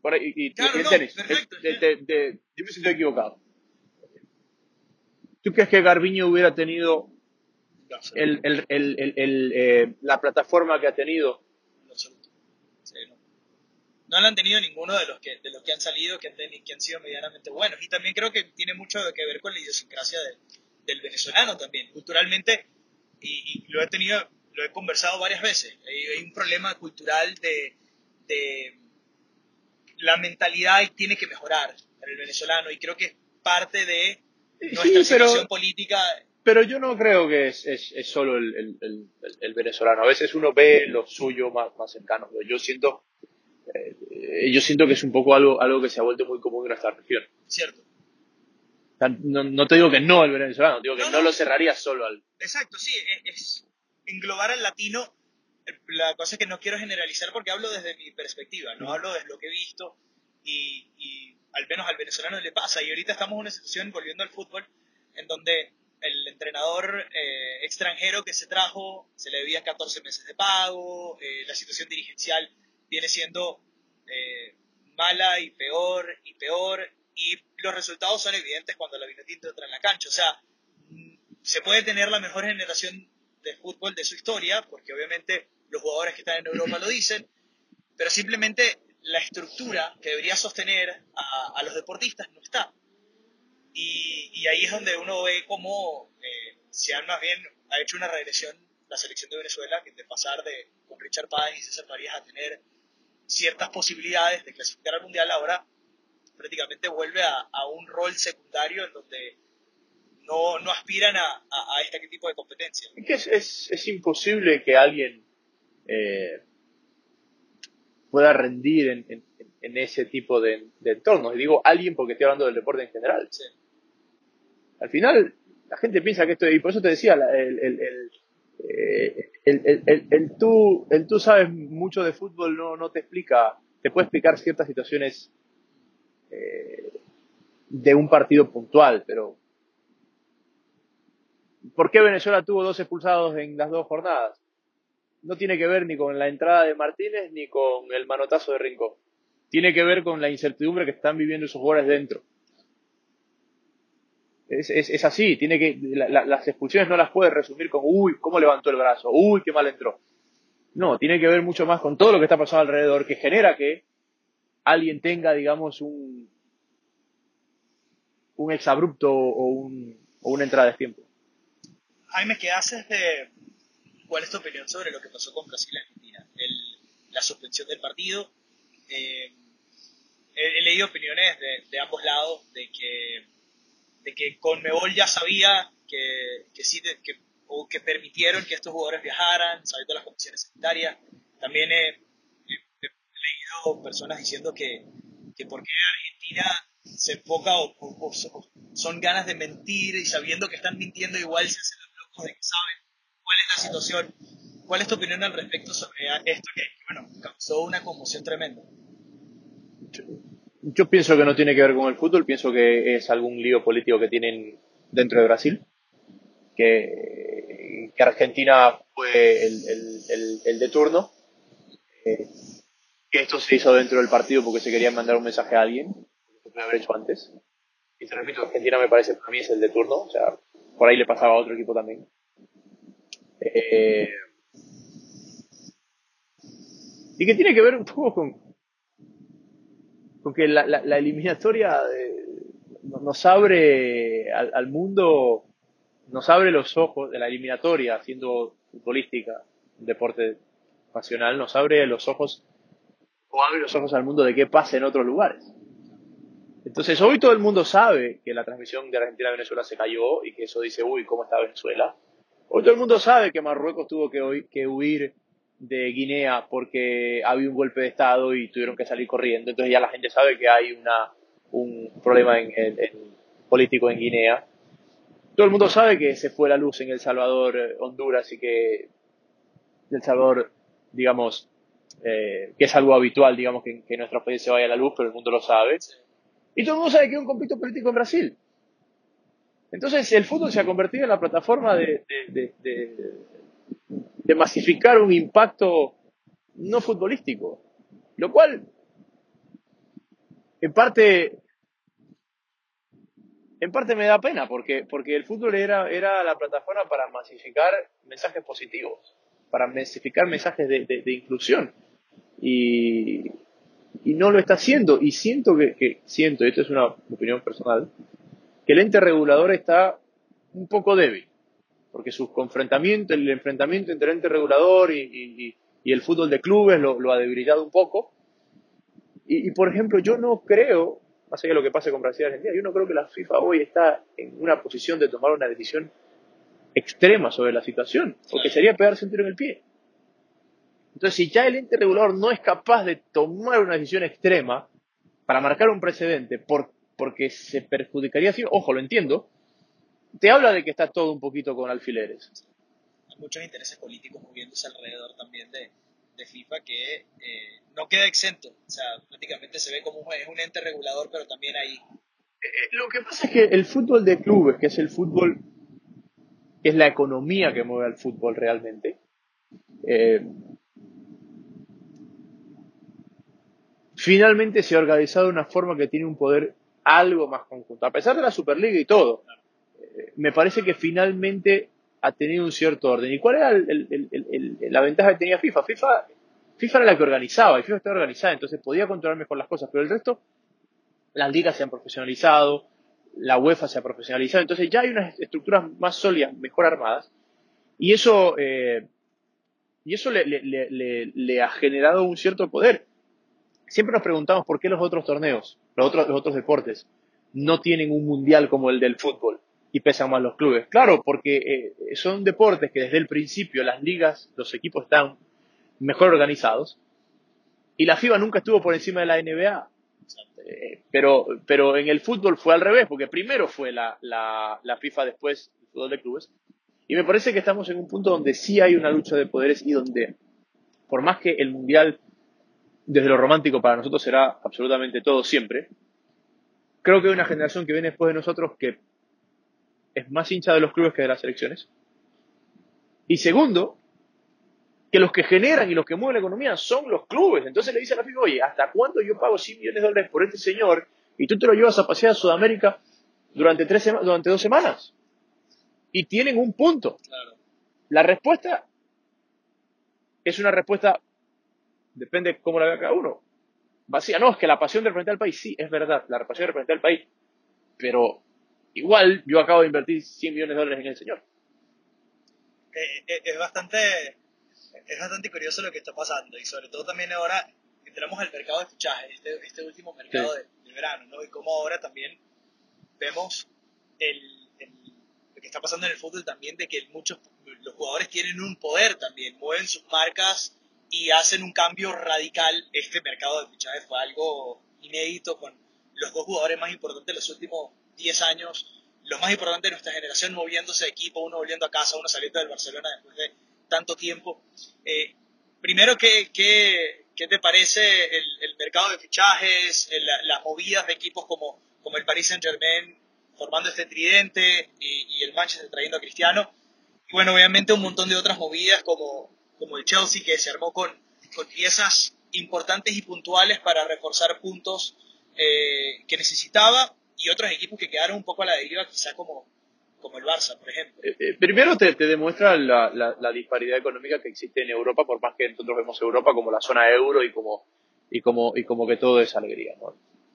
Por ahí, y, claro, no, perfecto, yo me siento equivocado. ¿Tú crees que Garbiño hubiera tenido el, el, el, eh, la plataforma que ha tenido. no. la han tenido ninguno de los que, de los que han salido, que han, que han sido medianamente buenos. Y también creo que tiene mucho que ver con la idiosincrasia del venezolano también. Culturalmente, y, lo he tenido, lo he conversado varias veces, hay, un problema cultural de, de la mentalidad tiene que mejorar en el venezolano y creo que parte de nuestra situación política pero yo no creo que es, es, es solo el, el, el, venezolano. A veces uno ve lo suyo más, más cercano. Yo siento, eh, yo siento que es un poco algo, algo que se ha vuelto muy común en nuestra región. Cierto. No, no te digo que no al venezolano, digo que no, lo cerraría solo al. Exacto, sí, es, es, englobar al latino. La cosa es que no quiero generalizar porque hablo desde mi perspectiva, no hablo desde lo que he visto y, y al menos al venezolano le pasa. Y ahorita estamos en una situación, volviendo al fútbol, en donde el entrenador eh, extranjero que se trajo se le debían 14 meses de pago, eh, la situación dirigencial viene siendo eh, mala y peor y peor, y los resultados son evidentes cuando la Vinotinto entra en la cancha. O sea, mm, se puede tener la mejor generación de fútbol de su historia, porque obviamente los jugadores que están en Europa lo dicen, pero simplemente la estructura que debería sostener a, a los deportistas no está. Y, ahí es donde uno ve cómo eh, se han más bien ha hecho una regresión la selección de Venezuela, que de pasar de con Richard Páez y César Farías a tener ciertas posibilidades de clasificar al Mundial, ahora prácticamente vuelve a, a un rol secundario en donde no, no aspiran a, a, este tipo de competencia. Es que es, es, es, imposible que alguien eh, pueda rendir en, ese tipo de, entornos. Y digo alguien porque estoy hablando del deporte en general. Al final, la gente piensa que esto, y por eso te decía, el, el, el, tú, el tú sabes mucho de fútbol no, no te explica, te puede explicar ciertas situaciones eh, de un partido puntual, pero ¿por qué Venezuela tuvo dos expulsados en las dos jornadas? No tiene que ver ni con la entrada de Martínez ni con el manotazo de Rincón. Tiene que ver con la incertidumbre que están viviendo esos jugadores dentro. Es, es, así, tiene que, las expulsiones no las puedes resumir con, uy, cómo levantó el brazo, uy, qué mal entró. No, tiene que ver mucho más con todo lo que está pasando alrededor, que genera que alguien tenga, digamos, un, un exabrupto o, un, o una entrada de tiempo. Jaime, ¿qué haces de... ¿Cuál es tu opinión sobre lo que pasó con Brasil y Argentina? la suspensión del partido. Eh, he, leído opiniones de, ambos lados de que, de que Conmebol ya sabía que, que sí, que, o que permitieron que estos jugadores viajaran, sabiendo las condiciones sanitarias. También he, leído personas diciendo que, que porque Argentina se enfoca o, son ganas de mentir y sabiendo que están mintiendo igual se hacen los locos de que saben cuál es la situación. ¿Cuál es tu opinión al respecto sobre esto que, bueno, causó una conmoción tremenda? Yo, pienso que no tiene que ver con el fútbol, pienso que es algún lío político que tienen dentro de Brasil, que, que Argentina fue el, el, el, de turno, eh, que esto se hizo dentro del partido porque se querían mandar un mensaje a alguien, puede haber hecho antes. Y te repito, Argentina me parece, para mí es el de turno, o sea, por ahí le pasaba a otro equipo también. Eh, y que tiene que ver un poco con, con que la, la, eliminatoria nos abre al, mundo, nos abre los ojos de la eliminatoria, siendo futbolística, deporte pasional, nos abre los ojos o abre los ojos al mundo de qué pasa en otros lugares. Entonces, hoy todo el mundo sabe que la transmisión de Argentina a Venezuela se cayó y que eso dice, uy, ¿cómo está Venezuela? Hoy todo el mundo sabe que Marruecos tuvo que, que huir de Guinea porque había un golpe de Estado y tuvieron que salir corriendo. Entonces ya la gente sabe que hay una, un problema en, político en Guinea. Todo el mundo sabe que se fue la luz en El Salvador, eh, Honduras y que El Salvador, digamos, eh, que es algo habitual, digamos, que, en nuestro país se vaya la luz, pero el mundo lo sabe. Y todo el mundo sabe que hay un conflicto político en Brasil. Entonces el fútbol se ha convertido en la plataforma de, masificar un impacto no futbolístico. Lo cual, en parte, en parte me da pena, porque, porque el fútbol era, era la plataforma para masificar mensajes positivos, para masificar mensajes de, inclusión. Y, y no lo está haciendo. Y siento que, siento, y esto es una opinión personal, que el ente regulador está un poco débil, porque su confrontamiento, el enfrentamiento entre el ente regulador y, el fútbol de clubes lo, ha debilitado un poco. Y, por ejemplo, yo no creo, más allá de lo que pase con Brasil y Argentina, yo no creo que la FIFA hoy está en una posición de tomar una decisión extrema sobre la situación, porque sería pegarse un tiro en el pie. Entonces, si ya el ente regulador no es capaz de tomar una decisión extrema para marcar un precedente porque se perjudicaría así, ojo, lo entiendo, te habla de que está todo un poquito con alfileres. Hay muchos intereses políticos moviéndose alrededor también de, FIFA que eh, no queda exento. O sea, prácticamente se ve como un, es un ente regulador, pero también ahí. Eh, eh, lo que pasa es que el fútbol de clubes, que es el fútbol, que es la economía que mueve al fútbol realmente, finalmente se ha organizado de una forma que tiene un poder algo más conjunto. A pesar de la Superliga y todo, me parece que finalmente ha tenido un cierto orden. ¿Y cuál era la ventaja que tenía FIFA? FIFA? FIFA era la que organizaba y FIFA estaba organizada, entonces podía controlar mejor las cosas, pero el resto, las ligas se han profesionalizado, la UEFA se ha profesionalizado, entonces ya hay unas estructuras más sólidas, mejor armadas, y eso, eh, y eso le ha generado un cierto poder siempre nos preguntamos por qué los otros torneos, los otros, los otros deportes, no tienen un mundial como el del fútbol y pesan más los clubes. Claro, porque eh, son deportes que desde el principio las ligas, los equipos están mejor organizados. Y la FIBA nunca estuvo por encima de la NBA. Pero, pero en el fútbol fue al revés, porque primero fue la, la, la FIFA, después el fútbol de clubes. Y me parece que estamos en un punto donde sí hay una lucha de poderes y donde, por más que el Mundial, desde lo romántico para nosotros será absolutamente todo siempre, creo que hay una generación que viene después de nosotros que es más hincha de los clubes que de las selecciones. Y segundo, que los que generan y los que mueven la economía son los clubes. Entonces le dice a la FIFA, oye, ¿hasta cuándo yo pago 100 millones de dólares por este señor y tú te lo llevas a pasear a Sudamérica durante, tres durante dos semanas? Y tienen un punto. La respuesta es una respuesta, depende cómo la vea cada uno. Vacía, no, es que la pasión de representar al país, sí, es verdad, la pasión de representar al país, pero igual yo acabo de invertir 100 millones de dólares en el señor. Eh, eh, es bastante es bastante curioso lo que está pasando y sobre todo también ahora entramos al mercado de fichajes, este, este último mercado de, verano, ¿no? Y como ahora también vemos el, lo que está pasando en el fútbol también de que muchos los jugadores tienen un poder también, mueven sus marcas y hacen un cambio radical. Este mercado de fichajes fue algo inédito con los dos jugadores más importantes de los últimos 10 años, los más importantes de nuestra generación moviéndose de equipo, uno volviendo a casa, uno saliendo del Barcelona después de tanto tiempo. Eh, primero, ¿qué, ¿qué, qué, te parece el, mercado de fichajes, las movidas de equipos como, como el Paris Saint Germain formando este tridente y, el Manchester trayendo a Cristiano? Y bueno, obviamente un montón de otras movidas como, como el Chelsea que se armó con, con piezas importantes y puntuales para reforzar puntos eh, que necesitaba y otros equipos que quedaron un poco a la deriva, quizá como, como el Barça, por ejemplo. Eh, eh, primero te, demuestra la, la, disparidad económica que existe en Europa, por más que nosotros vemos Europa como la zona euro y como, y como, y como que todo es alegría.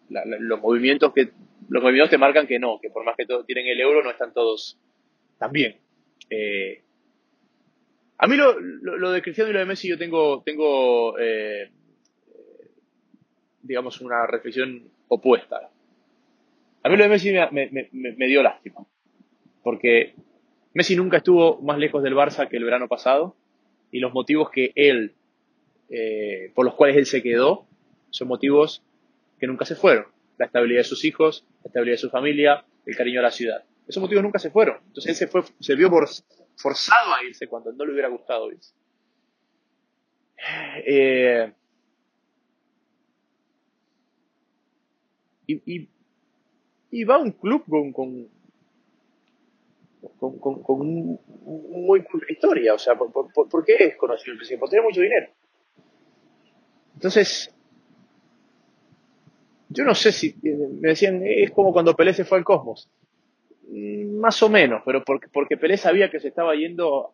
los, movimientos que, los movimientos te marcan que no, que por más que todos tienen el euro, no están todos tan bien. Eh, a mí lo, lo, de Cristiano y lo de Messi yo tengo, tengo digamos, una reflexión opuesta. A mí lo de Messi me, dio lástima porque Messi nunca estuvo más lejos del Barça que el verano pasado y los motivos que él, eh, por los cuales él se quedó, son motivos que nunca se fueron. La estabilidad de sus hijos, la estabilidad de su familia, el cariño a la ciudad. Esos motivos nunca se fueron. Entonces él se, vio forzado a irse cuando no le hubiera gustado irse. Eh, y, va a un club con con, con, con un, muy historia. O sea, ¿por, por, qué es conocido el presidente? Porque tiene mucho dinero. Entonces, yo no sé si, me decían, es como cuando Pelé se fue al Cosmos. Mm, más o menos, pero porque, porque Pelé sabía que se estaba yendo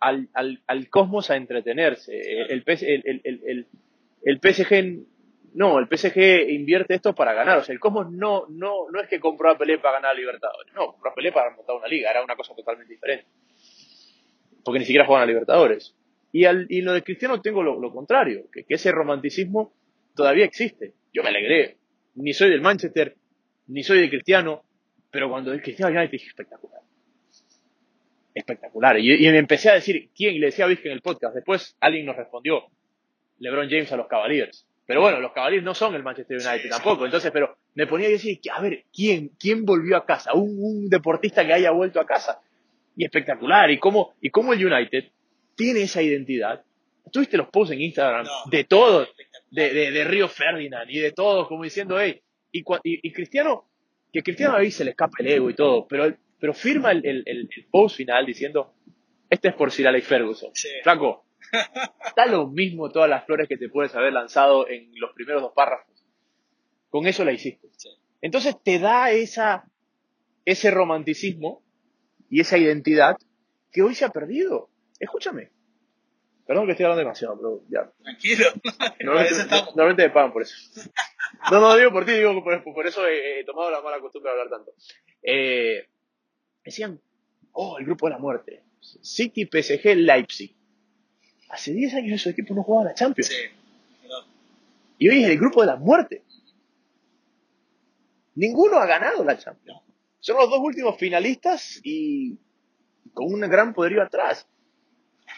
al, al, al Cosmos a entretenerse. El, el, el, el, el PSG no, el PSG invierte esto para ganar. O sea, el Cosmos no, no, no es que compró a Pelé para ganar a Libertadores. No, compró a Pelé para montar una liga. Era una cosa totalmente diferente. Porque ni siquiera juegan a Libertadores. Y, al, y lo de Cristiano tengo lo, contrario, que, ese romanticismo todavía existe. Yo me alegré. Ni soy del Manchester, ni soy de Cristiano, pero cuando Cristiano ya dije espectacular. Espectacular. Y, y me empecé a decir quién, y le decía a Vizca en el podcast. Después alguien nos respondió, LeBron James a los Cavaliers. Pero bueno, los Cavaliers no son el Manchester United tampoco. Entonces, pero me ponía a decir, a ver, ¿quién, quién volvió a casa? Un, deportista que haya vuelto a casa. Y espectacular. Y cómo, y cómo el United tiene esa identidad. ¿Tuviste los posts en Instagram de todos? De, de, Río Ferdinand y de todos, como diciendo, hey, y, y, Cristiano, que Cristiano ahí se le escapa el ego y todo, pero, pero firma el, el, el post final diciendo, este es por Sir Alex Ferguson. Flaco, Está lo mismo todas las flores que te puedes haber lanzado en los primeros dos párrafos. Con eso la hiciste. Entonces te da esa, ese romanticismo y esa identidad que hoy se ha perdido. Escúchame. Perdón que estoy hablando demasiado, pero ya. Tranquilo. Normalmente, me pagan por eso. No, no, digo por ti, digo por, por eso he, tomado la mala costumbre de hablar tanto. Eh, decían, oh, el grupo de la muerte. City, PSG, Leipzig. Hace 10 años esos equipos no jugaban a la Champions. Sí. Y hoy es el grupo de la muerte. Ninguno ha ganado la Champions. Son los dos últimos finalistas y con un gran poderío atrás.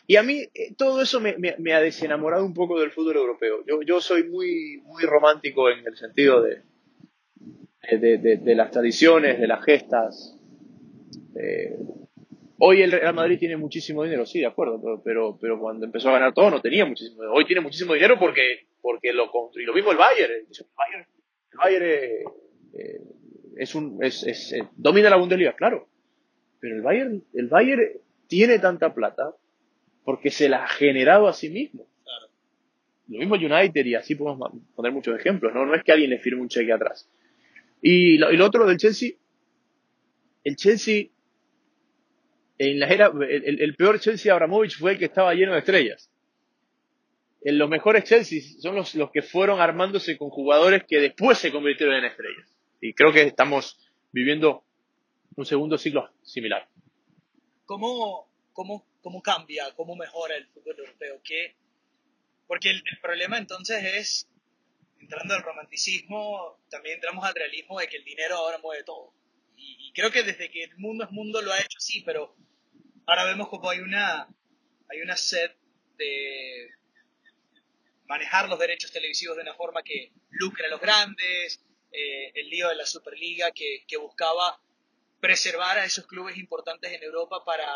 Y a mí eh, todo eso me, me, ha desenamorado un poco del fútbol europeo. Yo, yo soy muy, muy romántico en el sentido de, de, de, las tradiciones, de las gestas. Hoy el Real Madrid tiene muchísimo dinero, sí, de acuerdo, pero, pero, pero, cuando empezó a ganar todo no tenía muchísimo dinero. Hoy tiene muchísimo dinero porque, porque lo construyó. Lo mismo el Bayern. El Bayern, el Bayern eh, es un, es, es, domina la Bundesliga, claro. Pero el Bayern, el Bayern tiene tanta plata porque se la ha generado a sí mismo. Lo mismo United y así podemos poner muchos ejemplos, ¿no? No es que alguien le firme un cheque atrás. Y lo, otro del Chelsea, el Chelsea, en la era, el, peor Chelsea Abramovich fue el que estaba lleno de estrellas. En los mejores Chelsea son los, los que fueron armándose con jugadores que después se convirtieron en estrellas. Y creo que estamos viviendo un segundo ciclo similar. ¿Cómo, cómo cómo cambia, cómo mejora el fútbol europeo. ¿Qué? Porque el, problema entonces es, entrando al romanticismo, también entramos al realismo de que el dinero ahora mueve todo. Y, creo que desde que el mundo es mundo lo ha hecho así, pero ahora vemos como hay una, hay una sed de manejar los derechos televisivos de una forma que lucre a los grandes, eh, el lío de la Superliga que, que buscaba preservar a esos clubes importantes en Europa para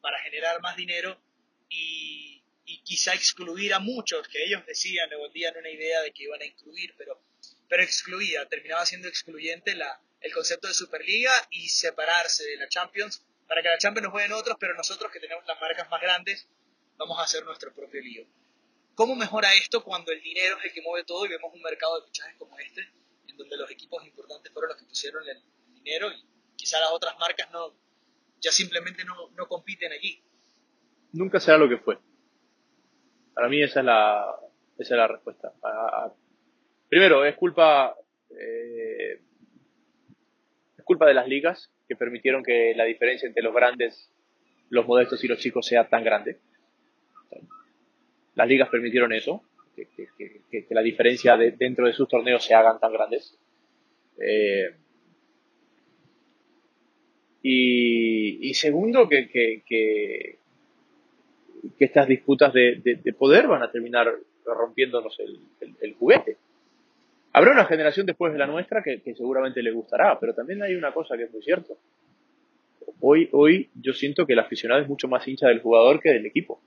para generar más dinero y, quizá excluir a muchos que ellos decían, le vendían una idea de que iban a incluir, pero, pero excluía, terminaba siendo excluyente la, el concepto de Superliga y separarse de la Champions para que la Champions nos jueguen otros, pero nosotros que tenemos las marcas más grandes vamos a hacer nuestro propio lío. ¿Cómo mejora esto cuando el dinero es el que mueve todo y vemos un mercado de fichajes como este, en donde los equipos importantes fueron los que pusieron el dinero y quizá las otras marcas no, ya simplemente no, no compiten allí. Nunca será lo que fue. Para mí esa es la, esa es la respuesta. primero, es culpa, eh, culpa de las ligas que permitieron que la diferencia entre los grandes, los modestos y los chicos sea tan grande. Las ligas permitieron eso, que, que, que, la diferencia de, dentro de sus torneos se hagan tan grandes. Eh, y, segundo, que, que, que, estas disputas de, de, poder van a terminar rompiéndonos el, el, juguete. Habrá una generación después de la nuestra que, seguramente le gustará, pero también hay una cosa que es muy cierto. Hoy, hoy yo siento que el aficionado es mucho más hincha del jugador que del equipo.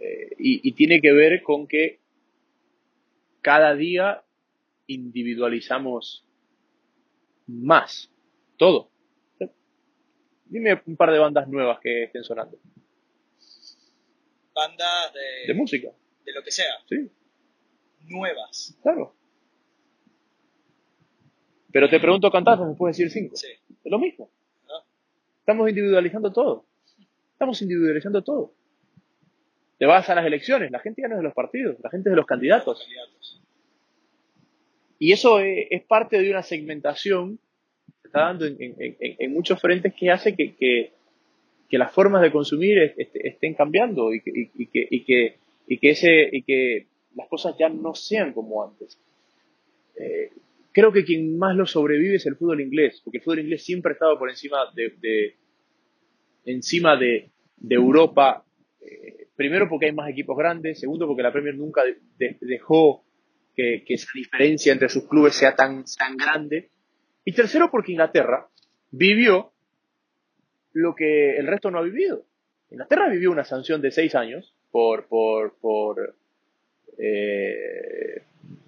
Eh, y, y tiene que ver con que cada día individualizamos más todo. Dime un par de bandas nuevas que estén sonando. Bandas de... De música. De lo que sea. Sí. Nuevas. Claro. Pero te pregunto cantazos, me puedes decir cinco. Sí. Es lo mismo. Ah. Estamos individualizando todo. Estamos individualizando todo. Te vas a las elecciones, la gente ya no es de los partidos, la gente es de los candidatos. Los candidatos. Y eso es parte de una segmentación está dando en, muchos frentes que hace que, que, las formas de consumir estén cambiando y que, y, que, y, que, y, que ese, y que las cosas ya no sean como antes. Eh, creo que quien más lo sobrevive es el fútbol inglés, porque el fútbol inglés siempre ha estado por encima de, encima de, Europa, eh, primero porque hay más equipos grandes, segundo porque la Premier nunca dejó que, esa diferencia entre sus clubes sea tan, tan grande, y tercero, porque Inglaterra vivió lo que el resto no ha vivido. Inglaterra vivió una sanción de seis años por, por, por eh,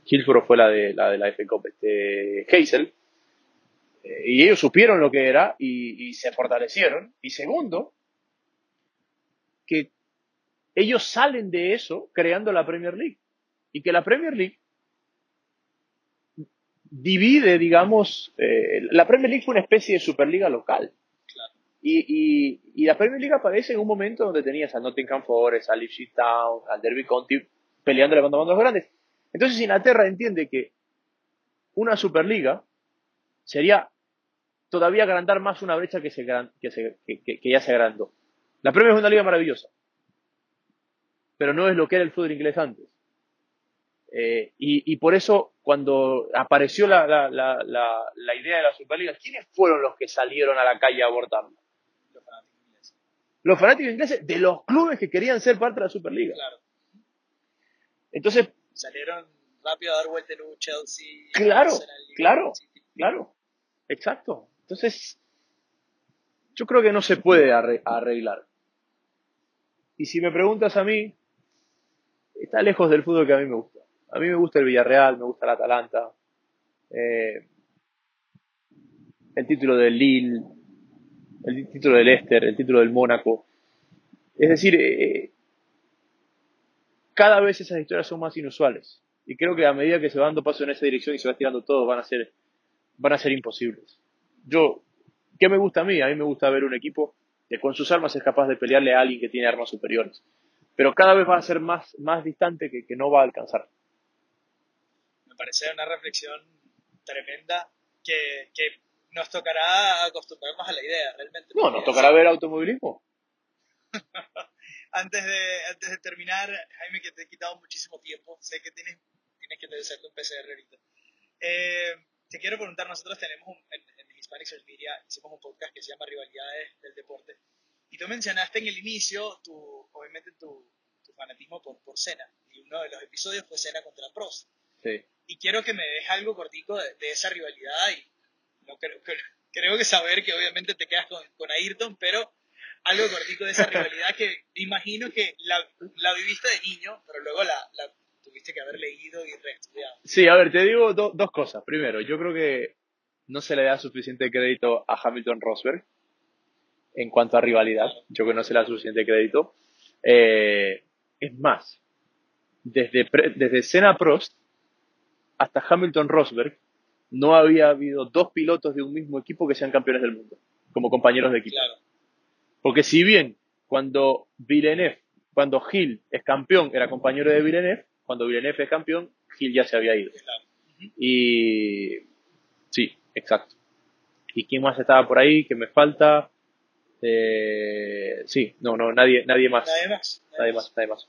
Hillsborough fue la de la de la F Cup, este, Hazel, eh, y ellos supieron lo que era y, se fortalecieron. Y segundo, que ellos salen de eso creando la Premier League y que la Premier League divide, digamos, eh, la Premier League fue una especie de superliga local. Y, y, la Premier League aparece en un momento donde tenías a Nottingham Forest, a Ipswich Town, al Derby County peleando contra los grandes. Entonces Inglaterra entiende que una superliga sería todavía agrandar más una brecha que, se, que, se, que, que ya se agrandó. La Premier es una liga maravillosa, pero no es lo que era el fútbol inglés antes. Eh, y, por eso, cuando apareció la, la, la, la, idea de la Superliga, ¿quiénes fueron los que salieron a la calle a abortarla? los fanáticos ingleses de los clubes que querían ser parte de la Superliga. Claro. Entonces, Salieron rápido a dar vuelta en un Chelsea. Claro, Arsenal, claro. Claro, exacto. Entonces, yo creo que no se puede arre- arreglar. Y si me preguntas a mí, está lejos del fútbol que a mí me gusta. A mí me gusta el Villarreal, me gusta el Atalanta, eh, el título del Lille, el título del Leicester, el título del Mónaco. Es decir, eh, cada vez esas historias son más inusuales. Y creo que a medida que se va dando paso en esa dirección y se va estirando todo, van a ser, van a ser imposibles. Yo, ¿qué me gusta a mí? A mí me gusta ver un equipo que con sus armas es capaz de pelearle a alguien que tiene armas superiores. Pero cada vez va a ser más, más distante que, que no va a alcanzar. Me parece una reflexión tremenda que, que nos tocará acostumbrarnos a la idea, realmente. No, nos tocará ver automovilismo. Antes de, antes de terminar, Jaime, que te he quitado muchísimo tiempo, sé que tienes, tienes que hacerte un PCR ahorita. Eh, te quiero preguntar, nosotros tenemos un- en, en Hispanic Social Media, hicimos un podcast que se llama Rivalidades del Deporte, y tú mencionaste en el inicio, tu, obviamente, tu, tu fanatismo por, por Senna, y uno de los episodios fue Senna contra Prost. Sí. Y quiero que me dejes algo cortico de, de esa rivalidad, y no creo, creo, creo que saber que obviamente te quedas con, con Ayrton, pero algo cortico de esa rivalidad que imagino que la, la viviste de niño, pero luego la, la tuviste que haber leído y reestudiado. Sí, a ver, te digo do- dos cosas. Primero, yo creo que no se le da suficiente crédito a Hamilton Rosberg en cuanto a rivalidad. Yo creo que no se le da suficiente crédito. Eh, es más, desde, pre- desde Senna Prost hasta Hamilton Rosberg no había habido dos pilotos de un mismo equipo que sean campeones del mundo, como compañeros de equipo. Claro, Porque si bien cuando Villeneuve, cuando Gil es campeón, era compañero de Villeneuve, cuando Villeneuve es campeón, Gil ya se había ido. Y sí, exacto. ¿Y quién más estaba por ahí? que me falta? Eh, sí, no, no, nadie, nadie más. Nadie más. Nadie más, nadie más.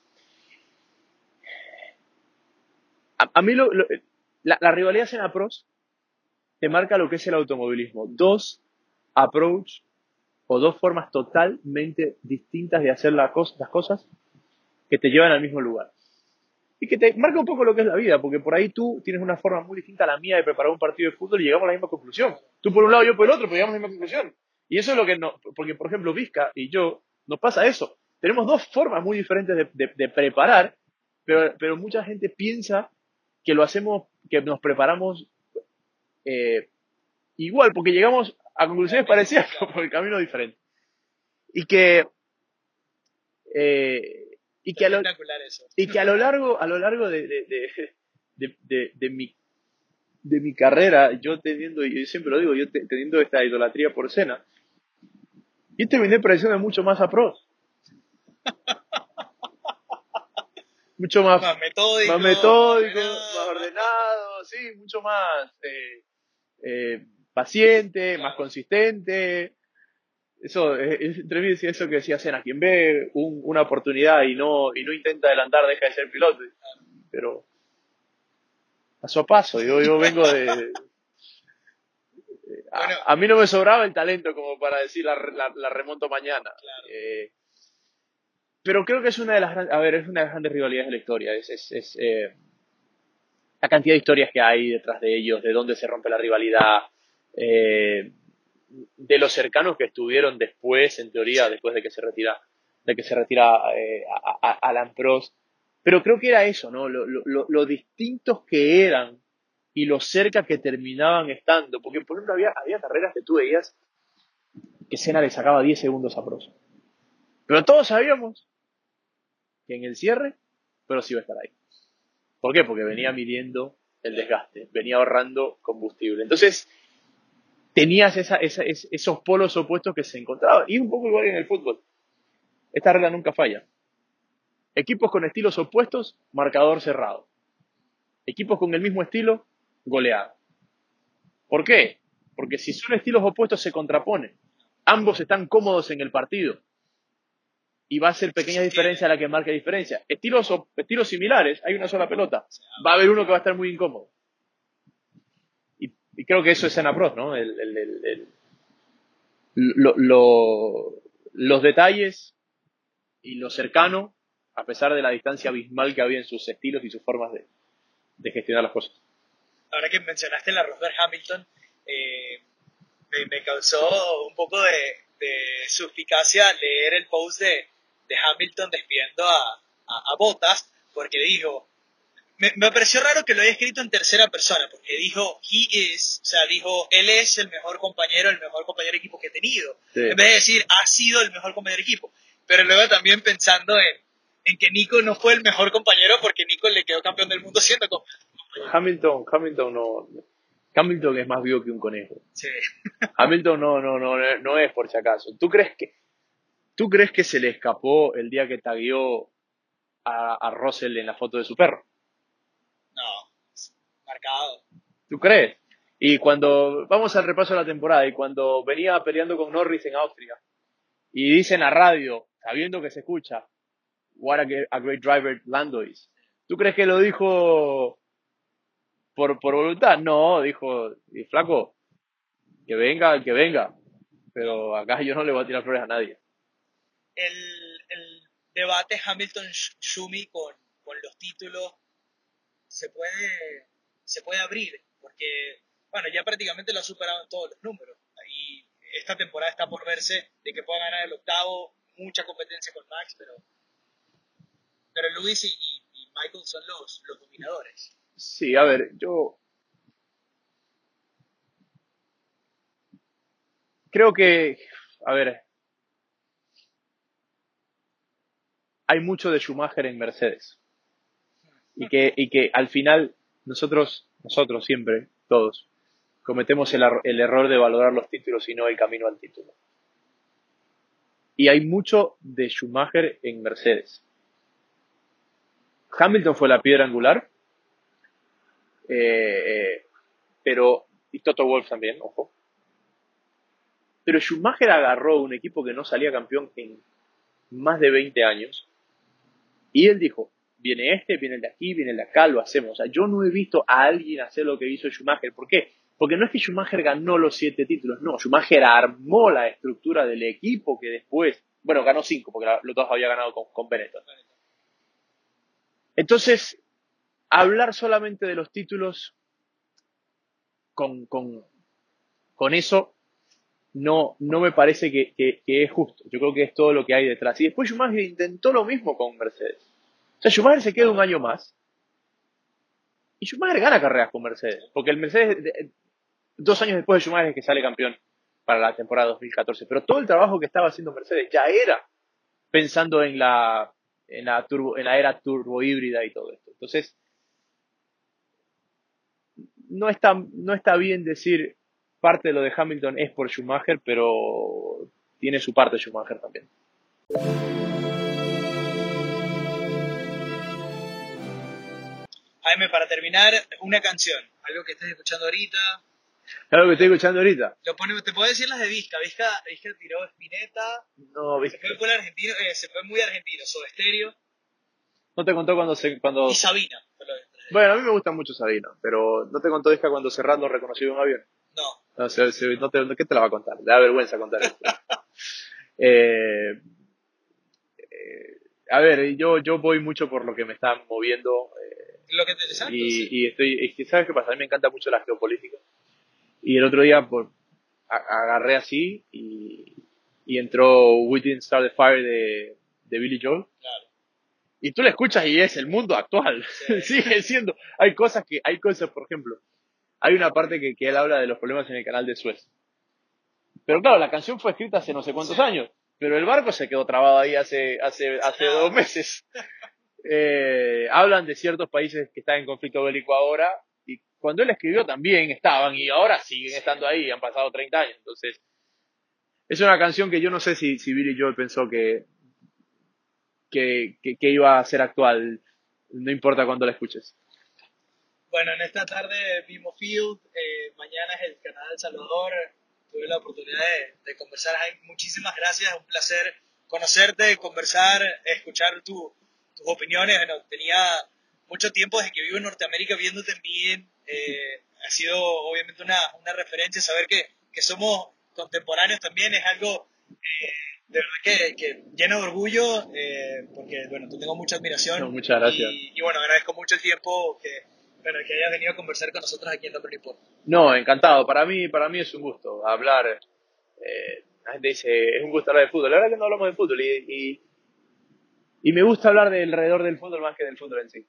A, a mí lo- lo- la, la rivalidad en pros te marca lo que es el automovilismo. Dos approach o dos formas totalmente distintas de hacer las cosas que te llevan al mismo lugar. Y que te marca un poco lo que es la vida, porque por ahí tú tienes una forma muy distinta a la mía de preparar un partido de fútbol y llegamos a la misma conclusión. Tú por un lado, yo por el otro, pero llegamos a la misma conclusión. Y eso es lo que no, porque por ejemplo Vizca y yo, nos pasa eso. Tenemos dos formas muy diferentes de preparar, pero, pero mucha gente piensa que lo hacemos, que nos preparamos eh, igual, porque llegamos a conclusiones parecidas, pero por el camino diferente. Y que, eh, y que a lo, y que a lo largo, a lo largo de, de, de, de- mi, de mi carrera, yo teniendo, y yo siempre lo digo, yo te- teniendo esta idolatría por Cena, yo terminé pareciendo mucho más a pros. mucho más, Más metódico. más metódico, ordenado, más ordenado, sí, mucho más eh, eh, paciente, más consistente. Eso, eh, entre mí decía eso que decía Sena, quien ve un- una oportunidad y no, y no intenta adelantar deja de ser piloto. Pero paso a paso, yo, yo vengo de... A, Bueno. a mí no me sobraba el talento como para decir la, la- la remonto mañana. Claro. Eh, pero creo que es una de las a ver, es una de las grandes rivalidades de la historia. Es, es, es, eh, la cantidad de historias que hay detrás de ellos, de dónde se rompe la rivalidad, eh, de los cercanos que estuvieron después, en teoría, después de que se retira, de que se retira eh, a, Alan Prost. Pero creo que era eso, ¿no? Lo, lo- distintos que eran y lo cerca que terminaban estando. Porque, por ejemplo, había, había carreras que tú veías que Senna le sacaba 10 segundos a Prost. Pero todos sabíamos que en el cierre, Prost iba a estar ahí. ¿Por qué? Porque venía midiendo el desgaste, venía ahorrando combustible. Entonces, tenías esa- esa- es- esos polos opuestos que se encontraban. Y un poco igual en el fútbol. Esta regla nunca falla. Equipos con estilos opuestos, marcador cerrado. Equipos con el mismo estilo, goleada. ¿Por qué? Porque si son estilos opuestos se contraponen. Ambos están cómodos en el partido. Y va a ser pequeña diferencia la que marca diferencia. Estilos, estilos similares, hay una sola pelota. Va a haber uno que va a estar muy incómodo. Y, creo que eso es Senna Prost, ¿no? El, el- el- el- lo, lo, los detalles y lo cercano, a pesar de la distancia abismal que había en sus estilos y sus formas de, de gestionar las cosas. Ahora que mencionaste la Rosberg Hamilton, eh, me, causó un poco de, de, suspicacia leer el post de, de Hamilton despidiendo a, a, Bottas, porque dijo, me, me, pareció raro que lo haya escrito en tercera persona, porque dijo, he is, o sea, dijo, él es el mejor compañero, el mejor compañero de equipo que he tenido, en vez de decir, ha sido el mejor compañero de equipo. Pero luego también pensando en, en que Nico no fue el mejor compañero porque Nico le quedó campeón del mundo siendo compañero. Hamilton, Hamilton no, Hamilton es más vivo que un conejo. Sí. Hamilton no, no, no, no es por si acaso. ¿Tú crees que, tú crees que se le escapó el día que tagueó a, a Russell en la foto de su perro? No, marcado. ¿Tú crees? Y cuando vamos al repaso de la temporada y cuando venía peleando con Norris en Austria y dicen a radio, sabiendo que se escucha, what a, great driver Lando is. ¿Tú crees que lo dijo por, por voluntad? No, dijo, y flaco, que venga el que venga. Pero acá yo no le voy a tirar flores a nadie. El, el debate Hamilton-Schumi con, con los títulos se puede, se puede abrir, porque, bueno, ya prácticamente lo ha superado en todos los números. Ahí, esta temporada está por verse de que pueda ganar el octavo, mucha competencia con Max, pero pero Luis y, Michael son los, los dominadores. Sí, a ver, yo creo que, a ver, hay mucho de Schumacher en Mercedes. Y que, y que al final nosotros, nosotros siempre, todos, cometemos el, el, error de valorar los títulos y no el camino al título. Y hay mucho de Schumacher en Mercedes. Hamilton fue la piedra angular, eh, pero, y Toto Wolf también, ojo. Pero Schumacher agarró un equipo que no salía campeón en más de 20 años y él dijo, viene este, viene el de aquí, viene el de acá, lo hacemos. O sea, yo no he visto a alguien hacer lo que hizo Schumacher. ¿Por qué? Porque no es que Schumacher ganó los siete títulos, no, Schumacher armó la estructura del equipo que después, bueno, ganó cinco, porque los dos había ganado con, con Benetton. Entonces, hablar solamente de los títulos con, con, eso no, no me parece que, es justo. Yo creo que es todo lo que hay detrás. Y después Schumacher intentó lo mismo con Mercedes. Sea, Schumacher se queda un año más. Y Schumacher gana carreras con Mercedes. Porque el Mercedes, dos años después de Schumacher es que sale campeón para la temporada 2014. Pero todo el trabajo que estaba haciendo Mercedes ya era pensando en la en la, turbo, en la era turbo híbrida y todo esto. Entonces, no está, no está bien decir parte de lo de Hamilton es por Schumacher, pero tiene su parte Schumacher también. Jaime, para terminar, una canción, algo que estés escuchando ahorita, Claro que estoy escuchando ahorita. te puedo decir las de Vizca. Vizca, tiró Spinetta. No, Vizca. Se fue, argentino, eh, se fue muy argentino, Soda Stereo. ¿No te contó cuando se, cuando... Y Sabina. Bueno, a mí me gusta mucho Sabina, pero ¿no te contó Vizca cuando Cerrando reconoció un avión? No. No, se, no te, ¿Qué te la va a contar? Le da vergüenza contar esto. Eh, eh, a ver, yo, yo voy mucho por lo que me están moviendo. Eh, lo que te, y, y estoy, ¿sabes qué pasa? A mí me encanta mucho la geopolítica. Y el otro día pues, agarré así y, y entró We Didn't Start the Fire de, de Billy Joel. Claro. Y tú la escuchas y es el mundo actual. Sigue siendo. Hay cosas que, hay cosas, por ejemplo, hay una parte que, que él habla de los problemas en el canal de Suez. Pero claro, la canción fue escrita hace no sé cuántos años, pero el barco se quedó trabado ahí hace, hace, hace dos meses. Eh, hablan de ciertos países que están en conflicto bélico ahora cuando él escribió también estaban y ahora siguen estando ahí, han pasado 30 años. Entonces, es una canción que yo no sé si, si Billy Joel pensó que, que, que, iba a ser actual, no importa cuándo la escuches. Bueno, en esta tarde vimos Field, eh, mañana es el Canadá El Salvador, tuve la oportunidad de, conversar, muchísimas gracias, un placer conocerte, conversar, escuchar tus opiniones, bueno, tenía mucho tiempo desde que vivo en Norteamérica viéndote bien, eh, ha sido obviamente una, una referencia, saber que, que, somos contemporáneos también es algo eh, de verdad que, que lleno de orgullo, eh, porque, bueno, tú tengo mucha admiración. muchas gracias. Y, bueno, agradezco mucho el tiempo que, bueno, que hayas venido a conversar con nosotros aquí en Double Report. No, encantado. Para mí, para mí es un gusto hablar. Eh, la gente dice, es un gusto hablar de fútbol. La verdad que no hablamos de fútbol y, y, y me gusta hablar de alrededor del fútbol más que del fútbol en sí.